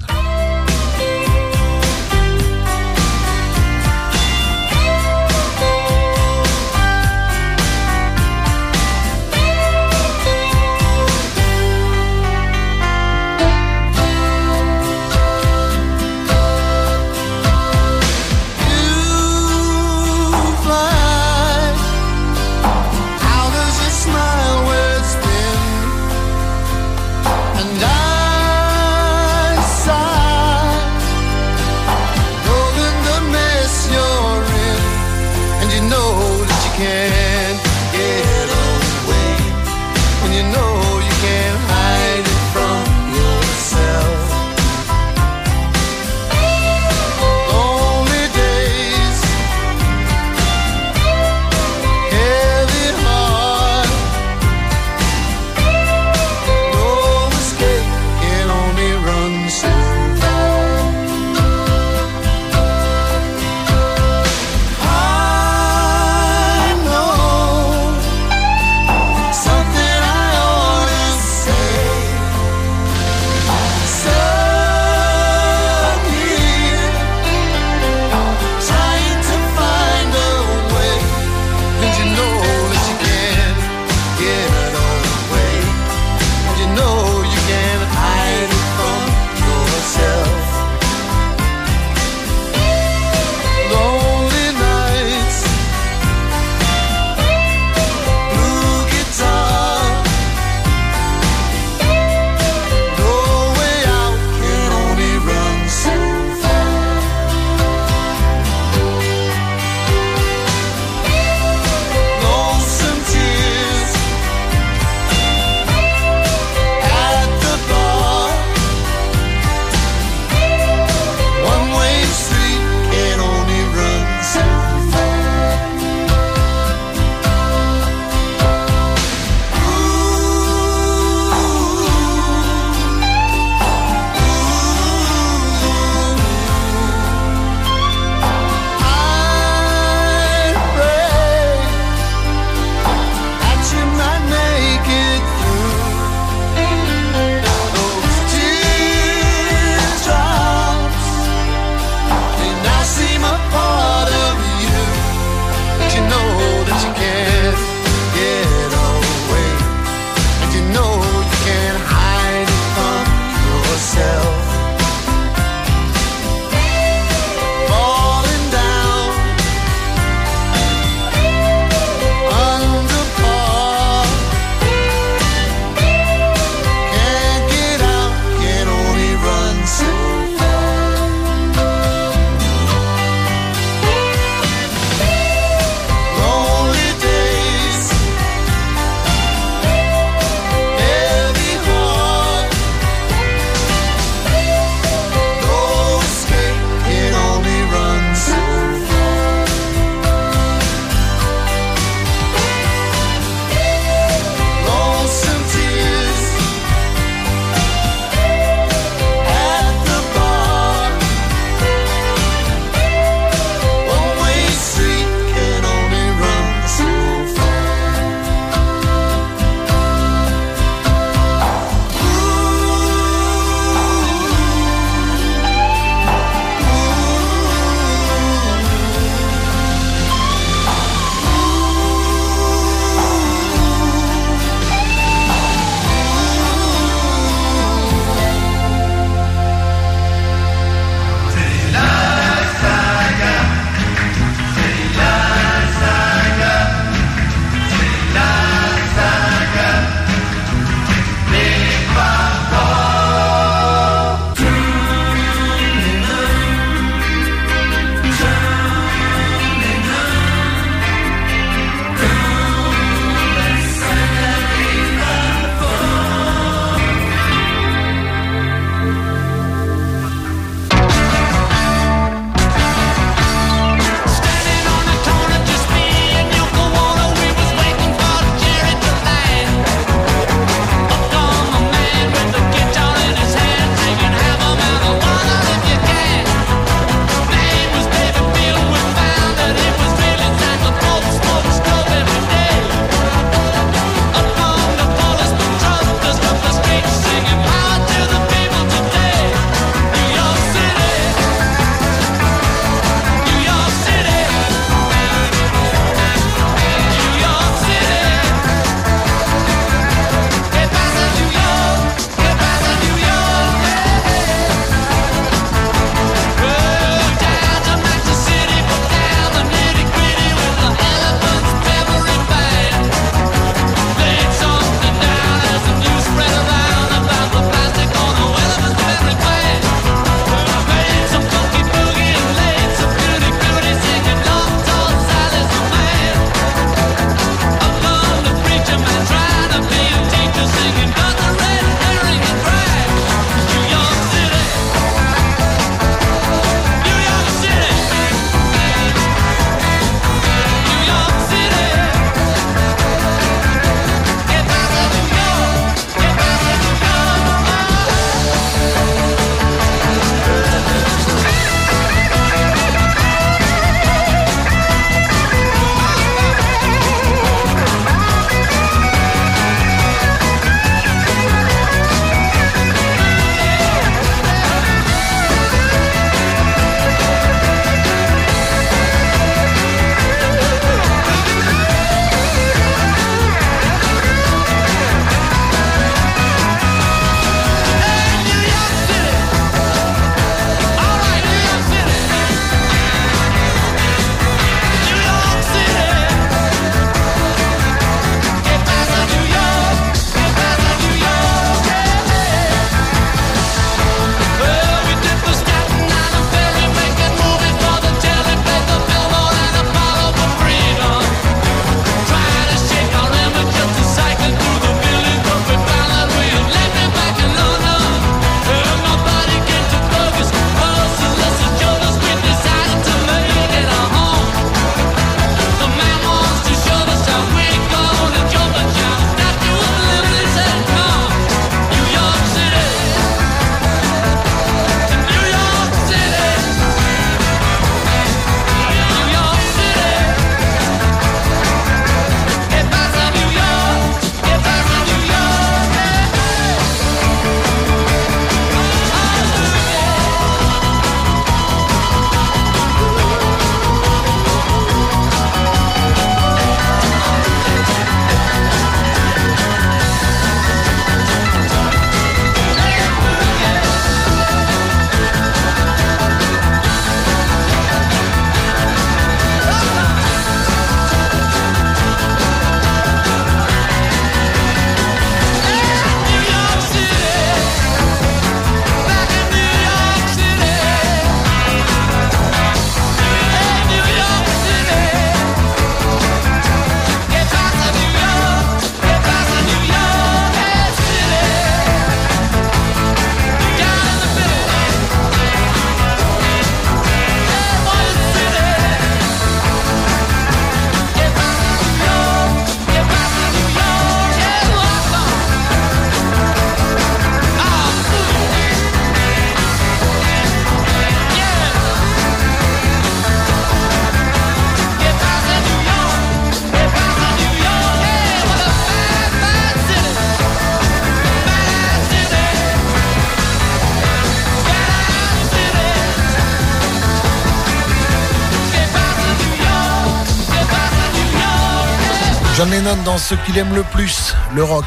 Dans ce qu'il aime le plus, le rock.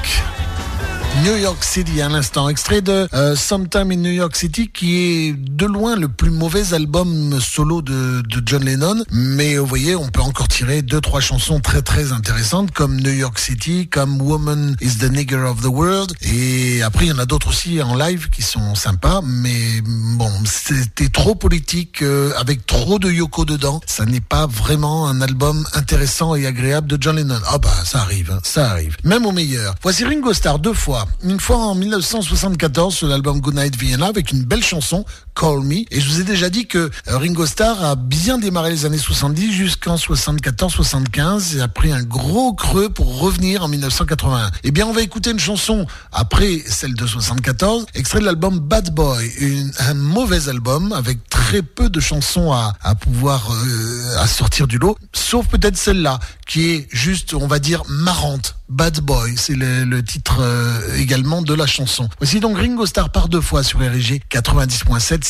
New York City à l'instant, extrait de euh, Sometime in New York City qui est de loin le plus mauvais album solo de, de John Lennon, mais vous voyez on peut encore tirer deux trois chansons très très intéressantes comme New York City, comme Woman is the Nigger of the World et après il y en a d'autres aussi en live qui sont sympas, mais bon c'était trop politique euh, avec trop de Yoko dedans, ça n'est pas vraiment un album intéressant et agréable de John Lennon. Ah bah ça arrive, hein, ça arrive, même au meilleur. Voici Ringo Starr deux fois une fois en 1974 sur l'album Goodnight Vienna avec une belle chanson Me et je vous ai déjà dit que euh, Ringo Starr a bien démarré les années 70 jusqu'en 74-75 et a pris un gros creux pour revenir en 1981. Eh bien on va écouter une chanson après celle de 74, extrait de l'album Bad Boy, un mauvais album avec très peu de chansons à, pouvoir euh, à sortir du lot, sauf peut-être celle-là qui est juste on va dire marrante. Bad Boy, c'est le, le titre euh, également de la chanson. Voici donc Ringo Starr par deux fois sur RG 90.7,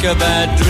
it's like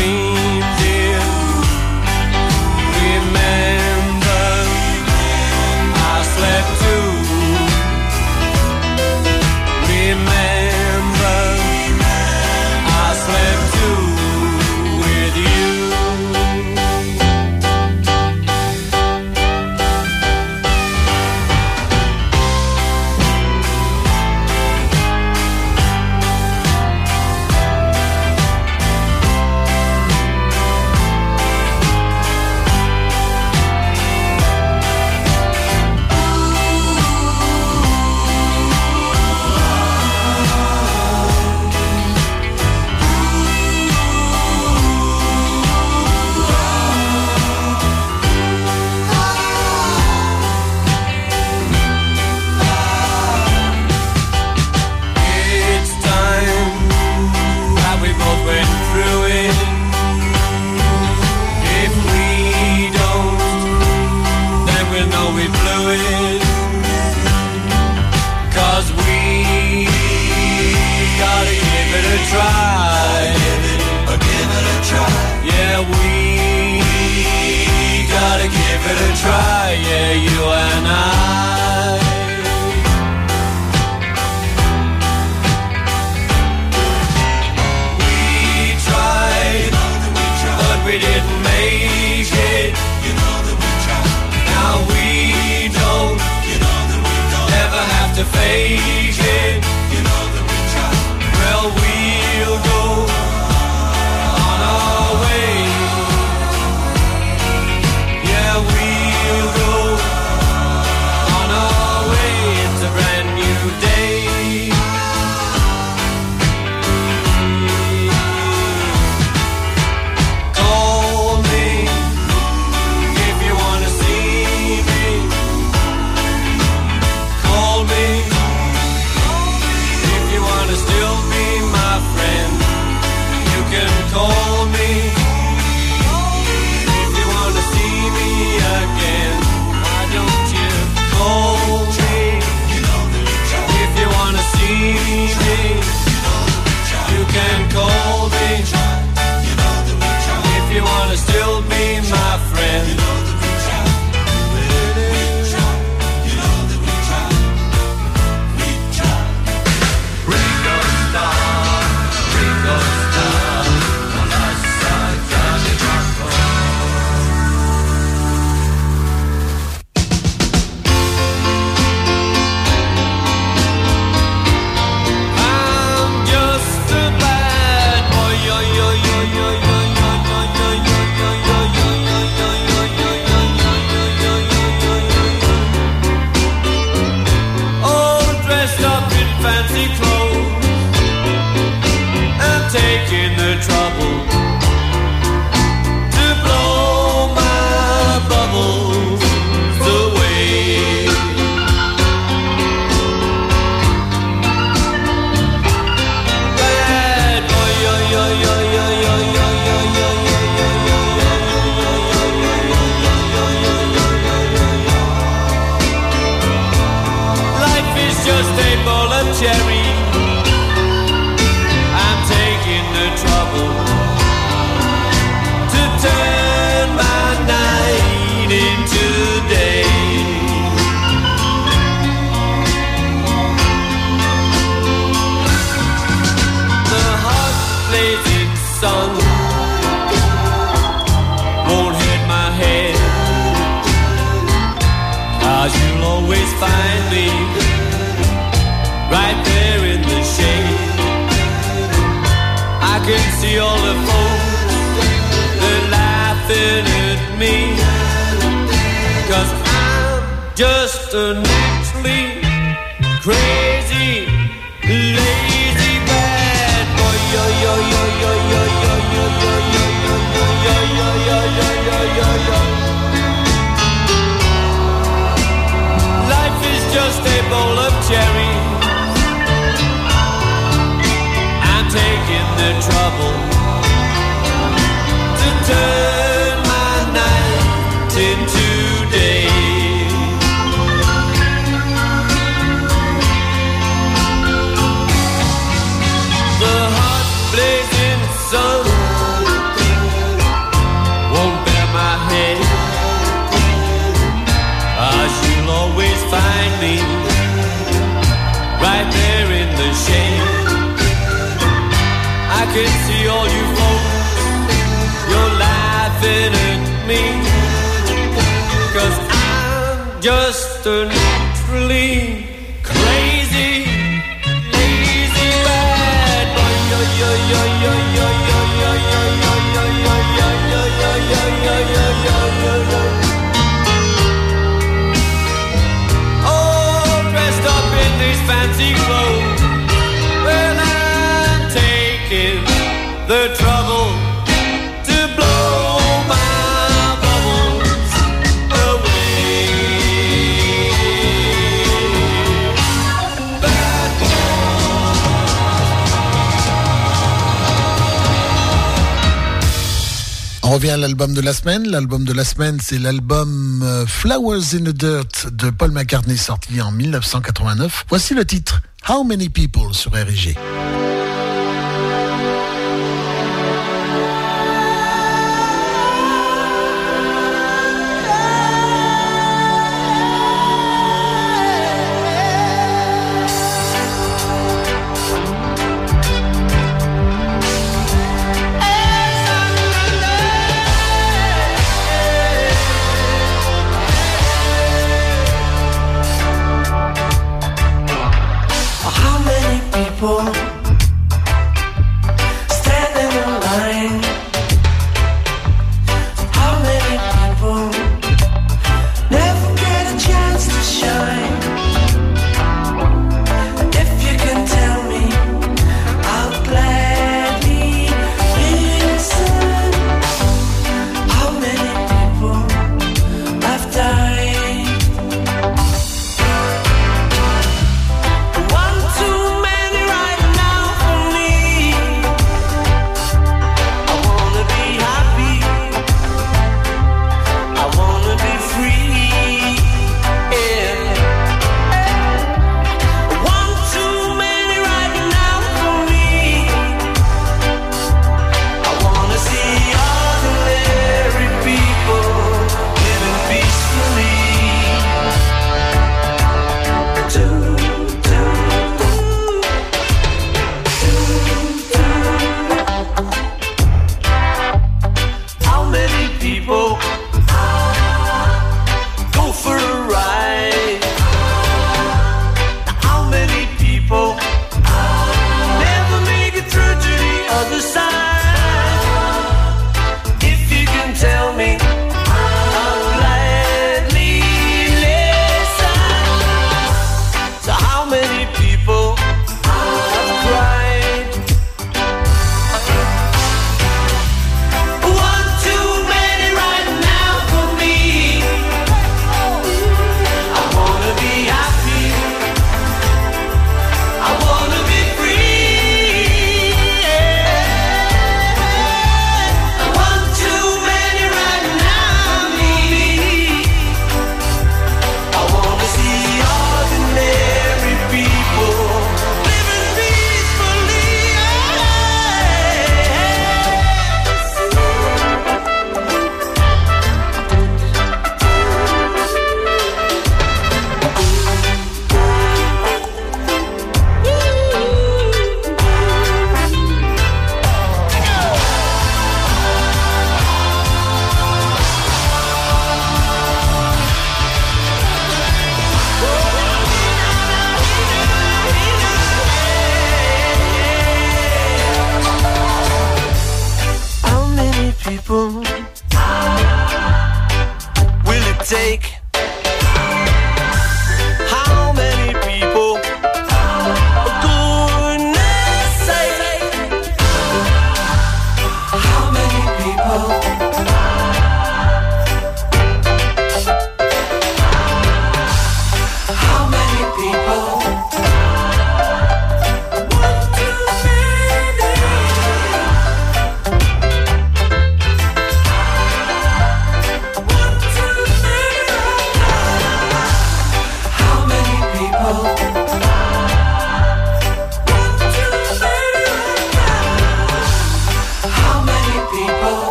l'album de la semaine. C'est l'album euh, Flowers in the Dirt de Paul McCartney sorti en 1989. Voici le titre How Many People sur RIG.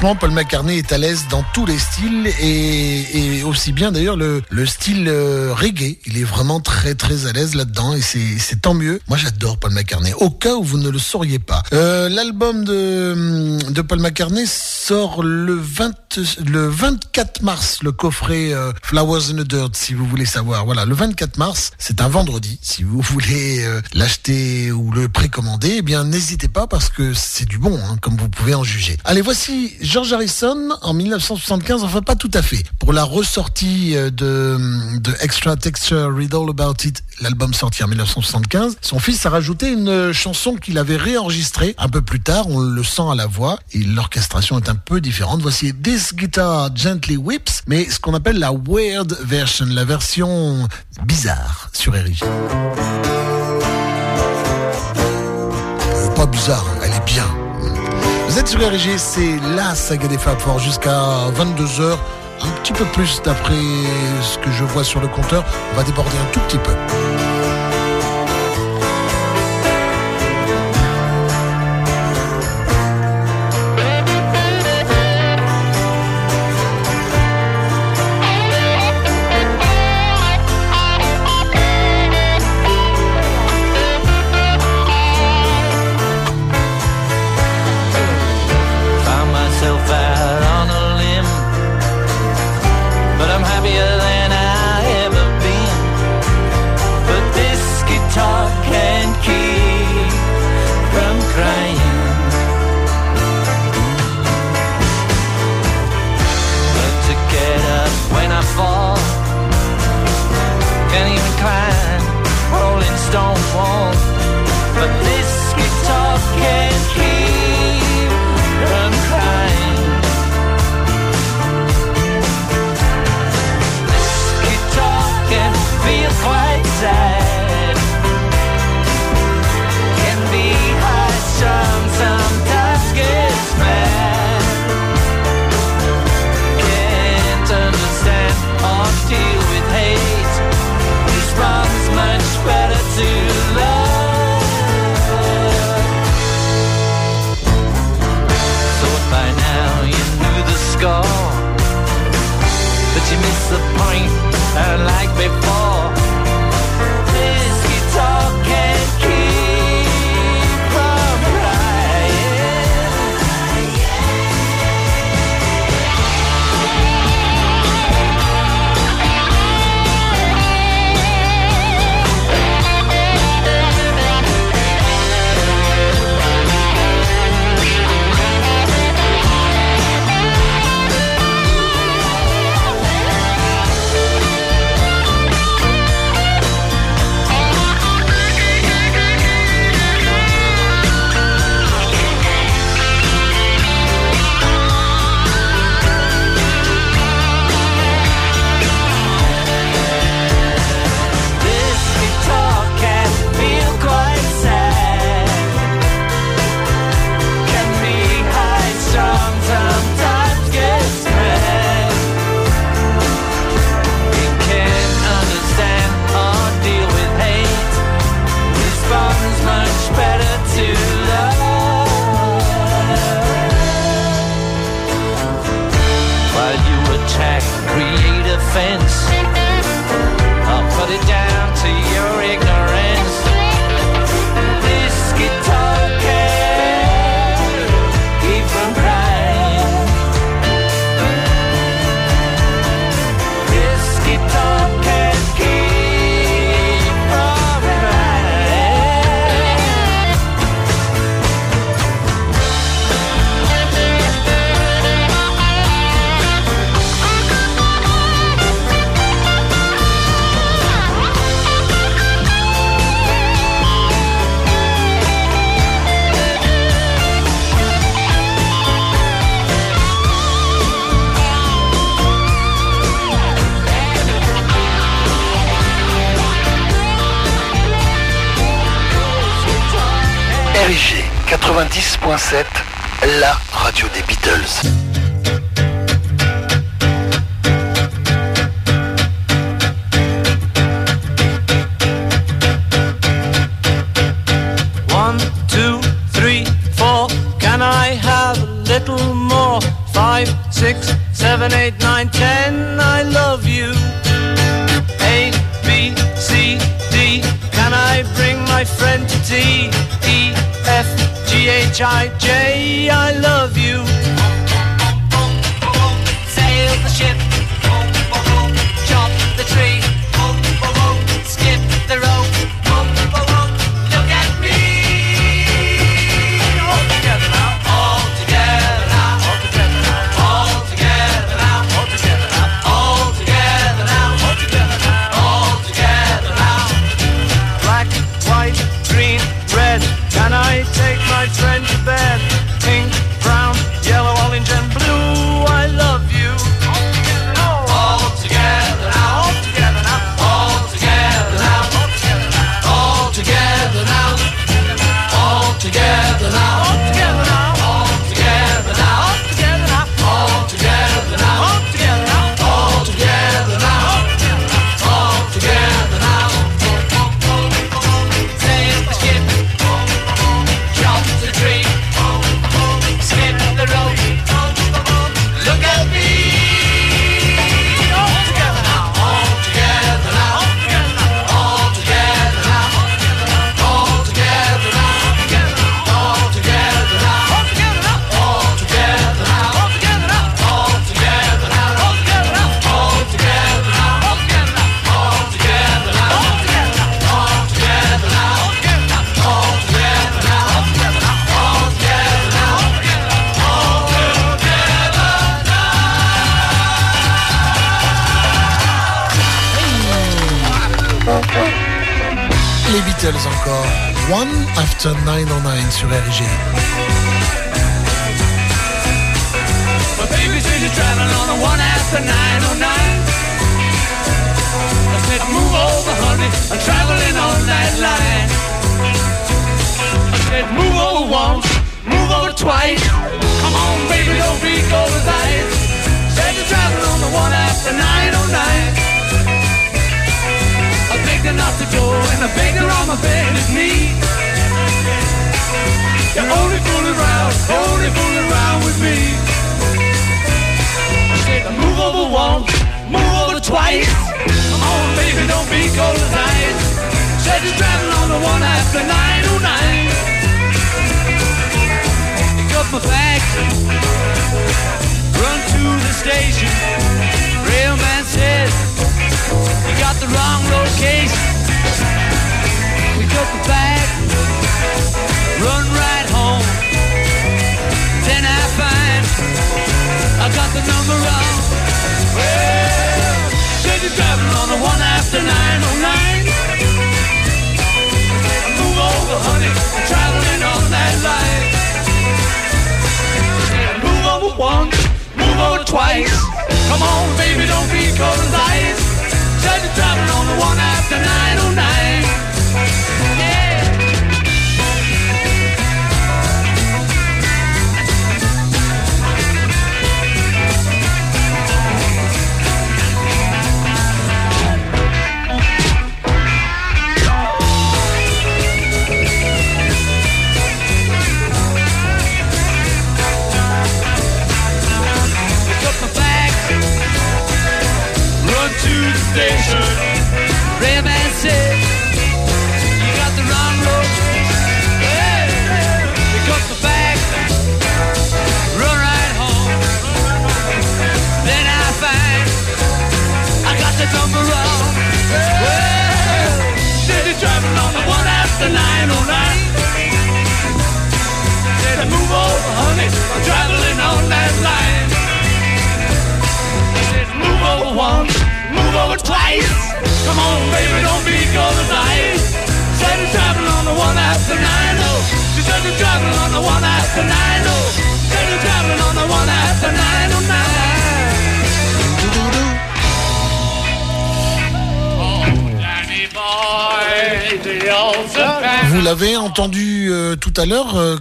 Paul McCartney est à l'aise dans tous les styles et, aussi bien d'ailleurs le, le style euh, reggae. Il est vraiment très très à l'aise là-dedans et c'est tant mieux. Moi j'adore Paul McCartney. Au cas où vous ne le sauriez pas, Euh, l'album de, de Paul McCartney sort le 20 le 24 mars. Le coffret euh, Flowers in the Dirt, si vous voulez savoir. Voilà, le 24 mars, c'est un vendredi. Si vous voulez l'acheter ou le précommander, eh bien n'hésitez pas parce que c'est du bon, hein, comme vous pouvez en juger. Allez, voici George Harrison en 1975, enfin pas tout à fait. Pour la ressortie euh, de, Extra Texture, Read All About It, l'album sorti en 1975, son fils a rajouté une chanson qu'il avait réenregistrée un peu plus tard, on le sent à la voix, et l'orchestration est un peu différente. Voici This Guitar Gently Whips, mais ce qu'on appelle la Weird Version, la version bizarre sur. Euh, pas bizarre, elle est bien. Vous êtes sur RG, c'est la saga des Fab Four jusqu'à 22h. Un petit peu plus d'après ce que je vois sur le compteur. On va déborder un tout petit peu. 90.7, la radio des Beatles. One, two, three, four. Can I have a little more? Five, six, seven, eight, nine. H-I-J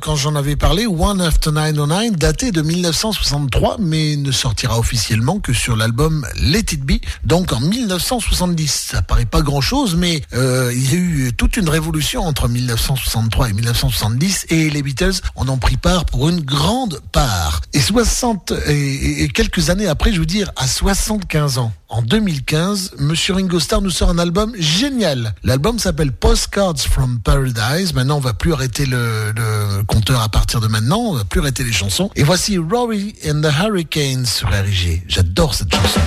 quand j'en avais parlé, One After 909, daté de 1963, mais ne sortira officiellement que sur l'album Let It Be, donc en 1970. Ça paraît pas grand chose, mais euh, il y a eu toute une révolution entre 1963 et 1970, et les Beatles en ont pris part pour une grande part. Et 60 et, et quelques années après, je veux dire, à 75 ans, en 2015, Monsieur Ringo Starr nous sort un album génial. L'album s'appelle Postcards from Paradise. Maintenant, on va plus arrêter le, le compteur à partir de maintenant. On va plus arrêter les chansons. Et voici Rory and the Hurricanes sur RG. J'adore cette chanson.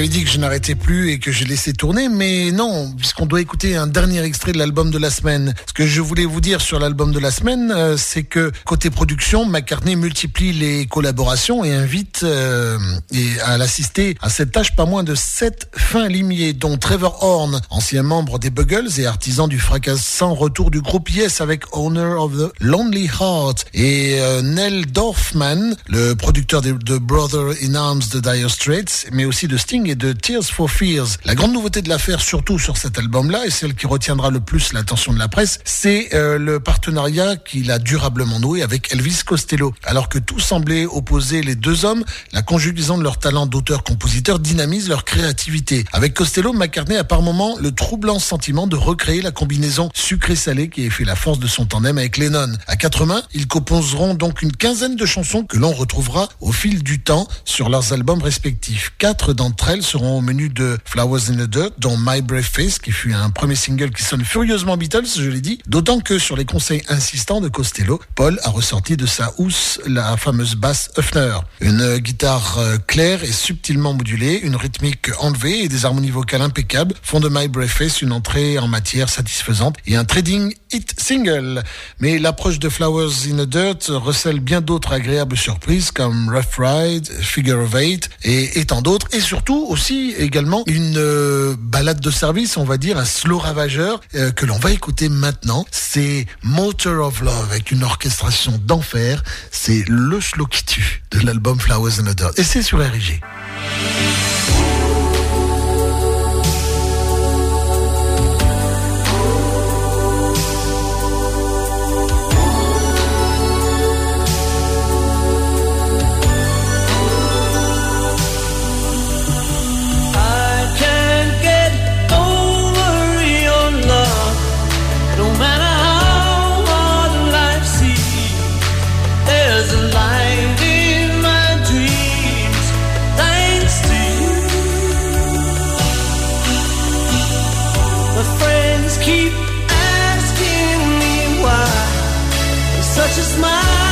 J'avais dit que je n'arrêtais plus et que je laissais tourner, mais non, puisqu'on doit écouter un dernier extrait de l'album de la semaine. Ce que je voulais vous dire sur l'album de la semaine, euh, c'est que côté production, McCartney multiplie les collaborations et invite euh, et à l'assister à cette tâche pas moins de sept fins limiers, dont Trevor Horn, ancien membre des Buggles et artisan du fracassant retour du groupe Yes avec Owner of the Lonely Heart, et euh, Nell Dorfman, le producteur de, de Brother in Arms de Dire Straits, mais aussi de Sting de Tears for Fears. La grande nouveauté de l'affaire, surtout sur cet album-là, et celle qui retiendra le plus l'attention de la presse, c'est euh, le partenariat qu'il a durablement noué avec Elvis Costello. Alors que tout semblait opposer les deux hommes, la conjugaison de leur talent d'auteur-compositeur dynamise leur créativité. Avec Costello, McCartney a par moments le troublant sentiment de recréer la combinaison sucré-salé qui a fait la force de son tandem avec Lennon. À quatre mains, ils composeront donc une quinzaine de chansons que l'on retrouvera au fil du temps sur leurs albums respectifs. Quatre d'entre elles seront au menu de Flowers in the Dirt, dont My Brave Face, qui fut un premier single qui sonne furieusement Beatles, je l'ai dit, d'autant que sur les conseils insistants de Costello, Paul a ressorti de sa housse la fameuse basse Höfner. Une guitare euh, claire et subtilement modulée, une rythmique enlevée et des harmonies vocales impeccables font de My Brave Face une entrée en matière satisfaisante et un trading hit single. Mais l'approche de Flowers in the Dirt recèle bien d'autres agréables surprises comme Rough Ride, Figure of Eight et tant d'autres. Et surtout aussi également une euh, balade de service, on va dire, un slow ravageur euh, que l'on va écouter maintenant. C'est Motor of Love avec une orchestration d'enfer. C'est le slow qui tue de l'album Flowers the Dirt. Et c'est sur RIG. A smile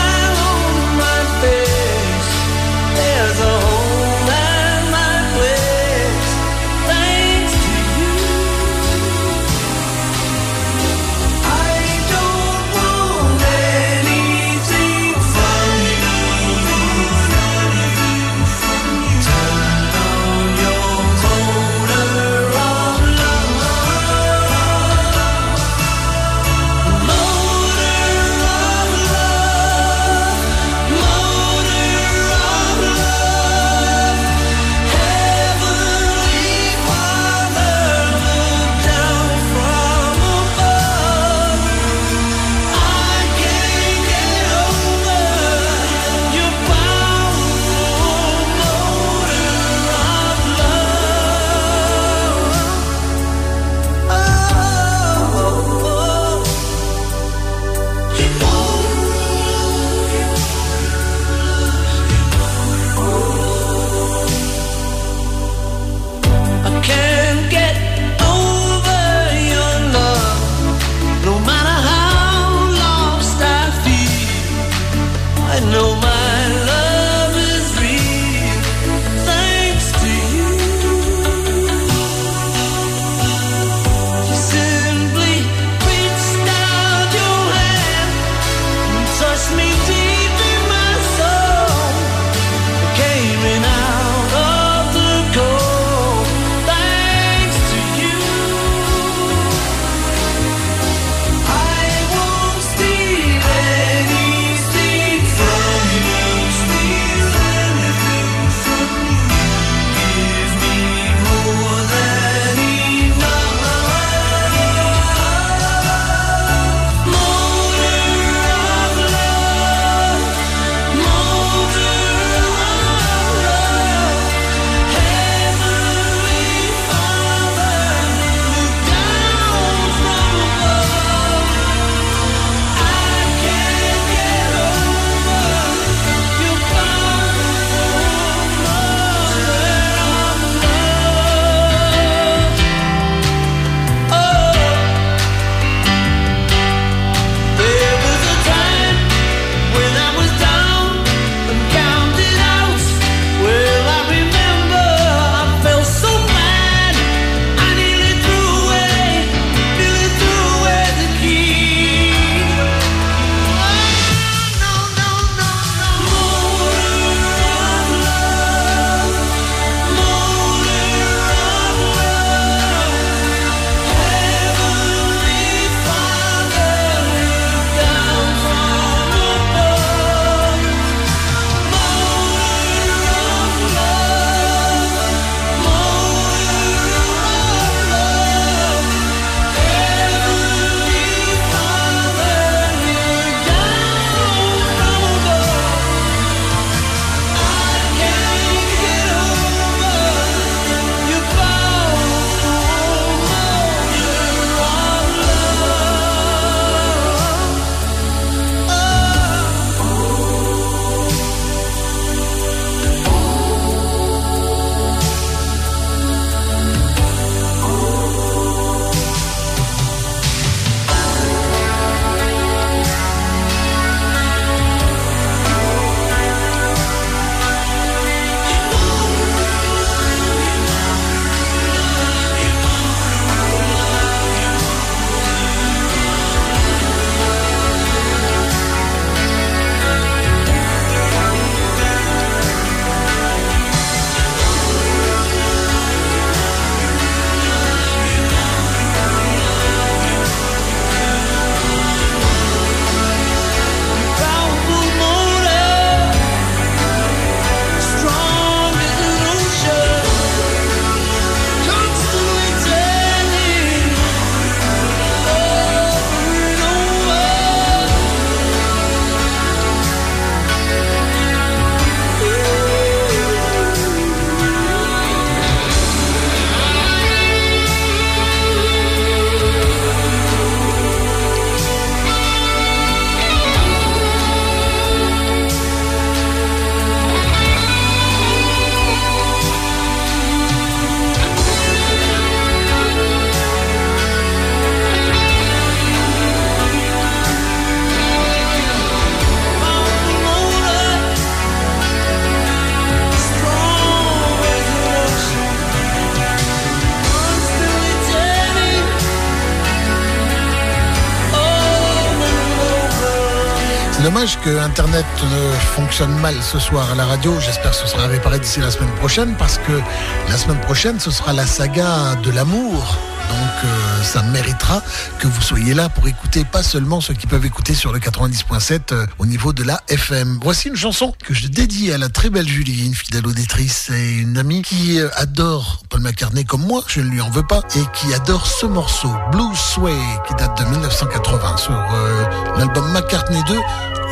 Internet ne fonctionne mal ce soir à la radio. J'espère que ce sera réparé d'ici la semaine prochaine parce que la semaine prochaine, ce sera la saga de l'amour. Donc euh, ça méritera que vous soyez là pour écouter pas seulement ceux qui peuvent écouter sur le 90.7 euh, au niveau de la FM. Voici une chanson que je dédie à la très belle Julie, une fidèle auditrice et une amie qui euh, adore Paul McCartney comme moi, je ne lui en veux pas, et qui adore ce morceau, Blue Sway, qui date de 1980 sur euh, l'album McCartney 2,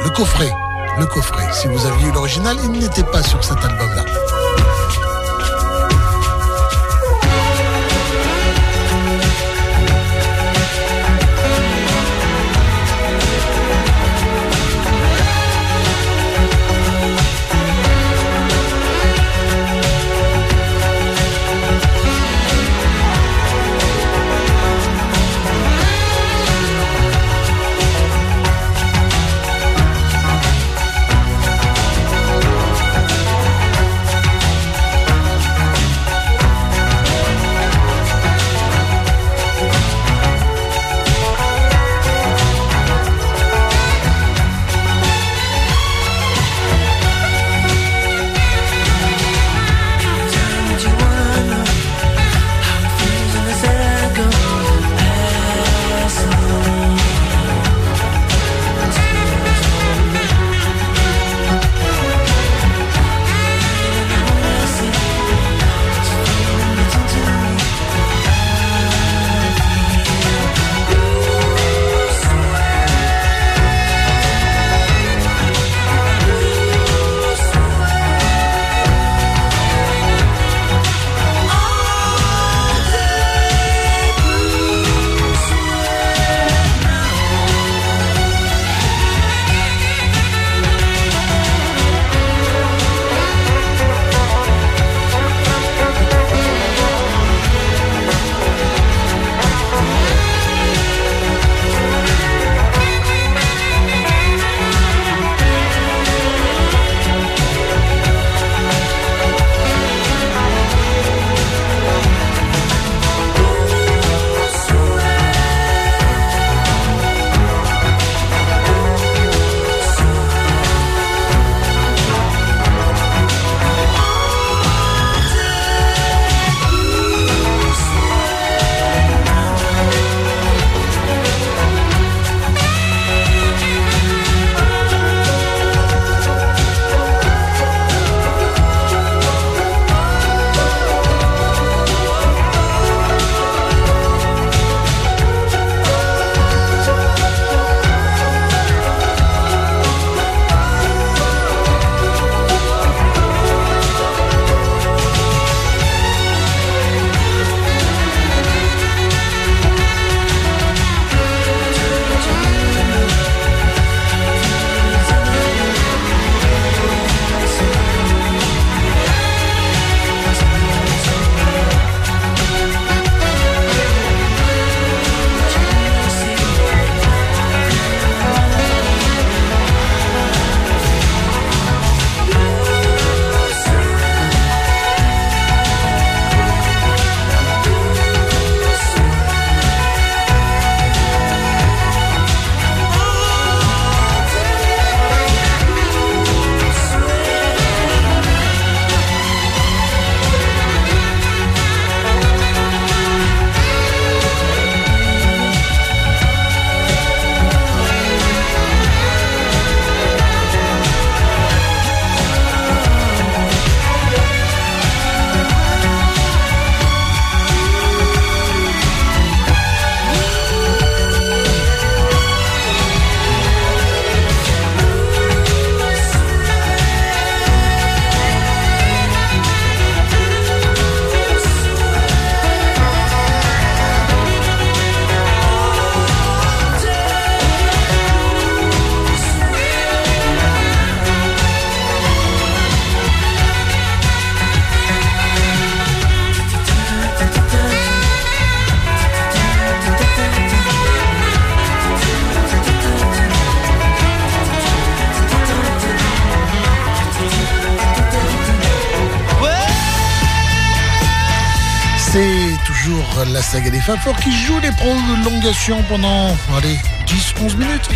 le coffret. Le coffret. Si vous aviez eu l'original, il n'était pas sur cet album-là. Safor qui joue les prolongations pendant allez, 10-11 minutes.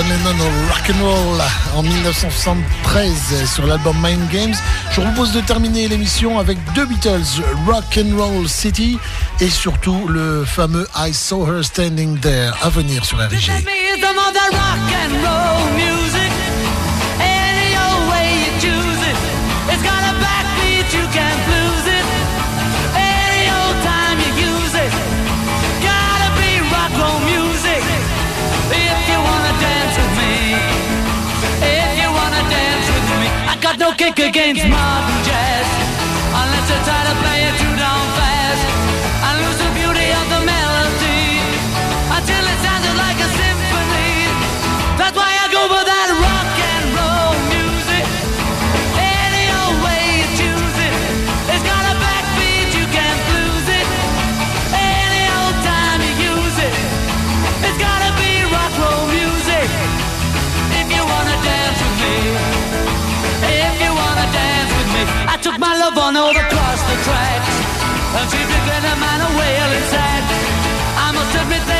John Lennon au rock'n'roll en 1973 sur l'album Mind Games. Je vous propose de terminer l'émission avec deux Beatles, Rock and Roll City et surtout le fameux I Saw Her Standing There à venir sur la régie. no kick against modern jazz unless you're to play it through the a Vonhold across the tracks. And she's picking a man a whale inside. I must admit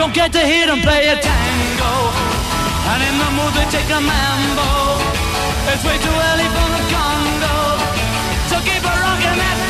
Don't get to hear them play a tango. And in the mood they take a mambo. It's way too early for the Congo. So keep a rockin' that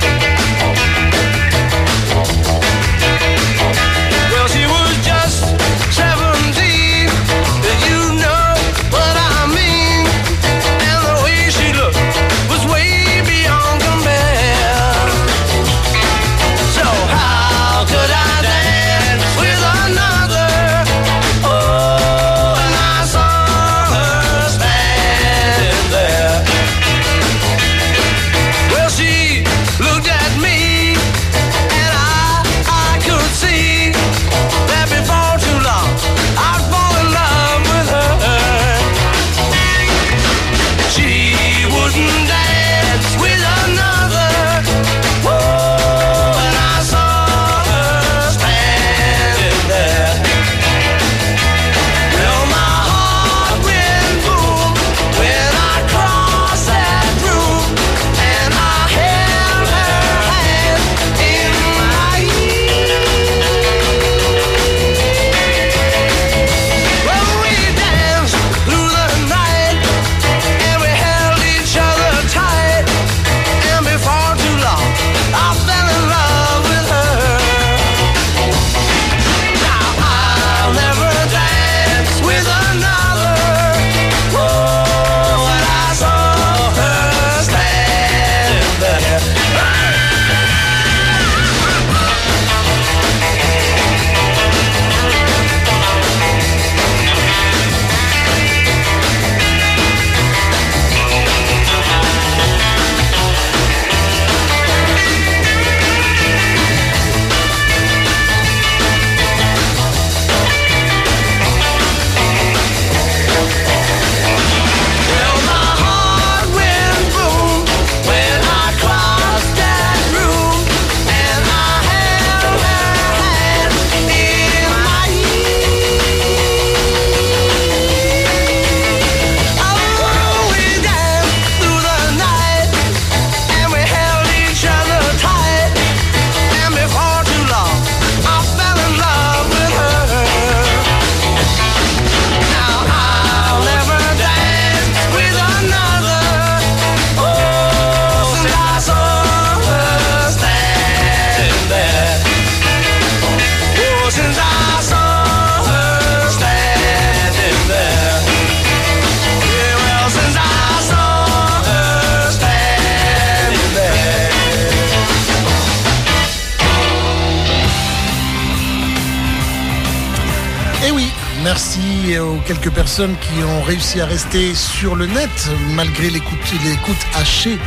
Qui ont réussi à rester sur le net malgré l'écoute l'écoute hachée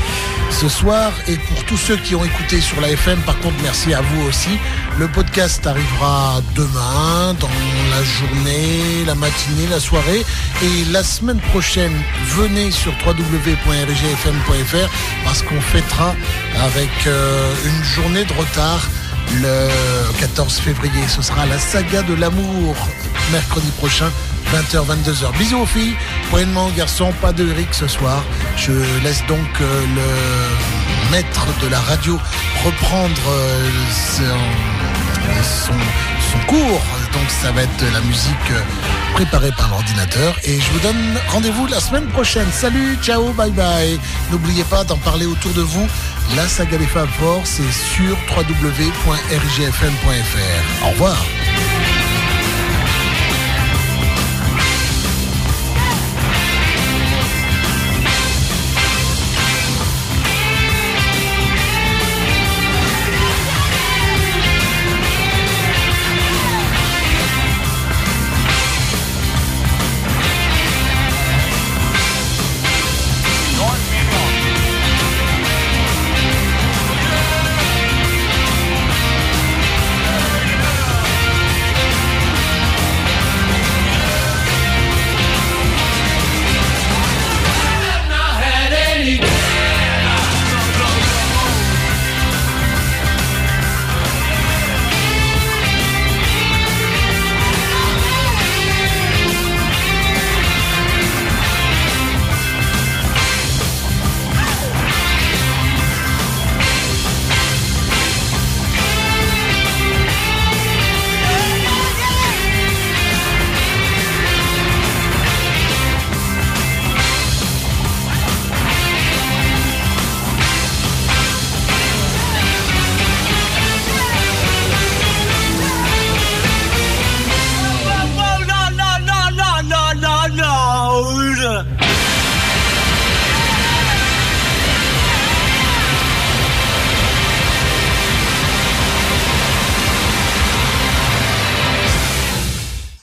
ce soir. Et pour tous ceux qui ont écouté sur la FM, par contre, merci à vous aussi. Le podcast arrivera demain, dans la journée, la matinée, la soirée. Et la semaine prochaine, venez sur www.rgfm.fr parce qu'on fêtera avec euh, une journée de retard le 14 février. Ce sera la saga de l'amour mercredi prochain. 20h, 22h. Bisous aux filles, moyennement garçons, pas de Eric ce soir. Je laisse donc euh, le maître de la radio reprendre euh, son, son, cours. Donc ça va être la musique euh, préparée par l'ordinateur. Et je vous donne rendez-vous la semaine prochaine. Salut, ciao, bye bye. N'oubliez pas d'en parler autour de vous. La saga des Fab Four, c'est sur www.rgfm.fr. Au revoir.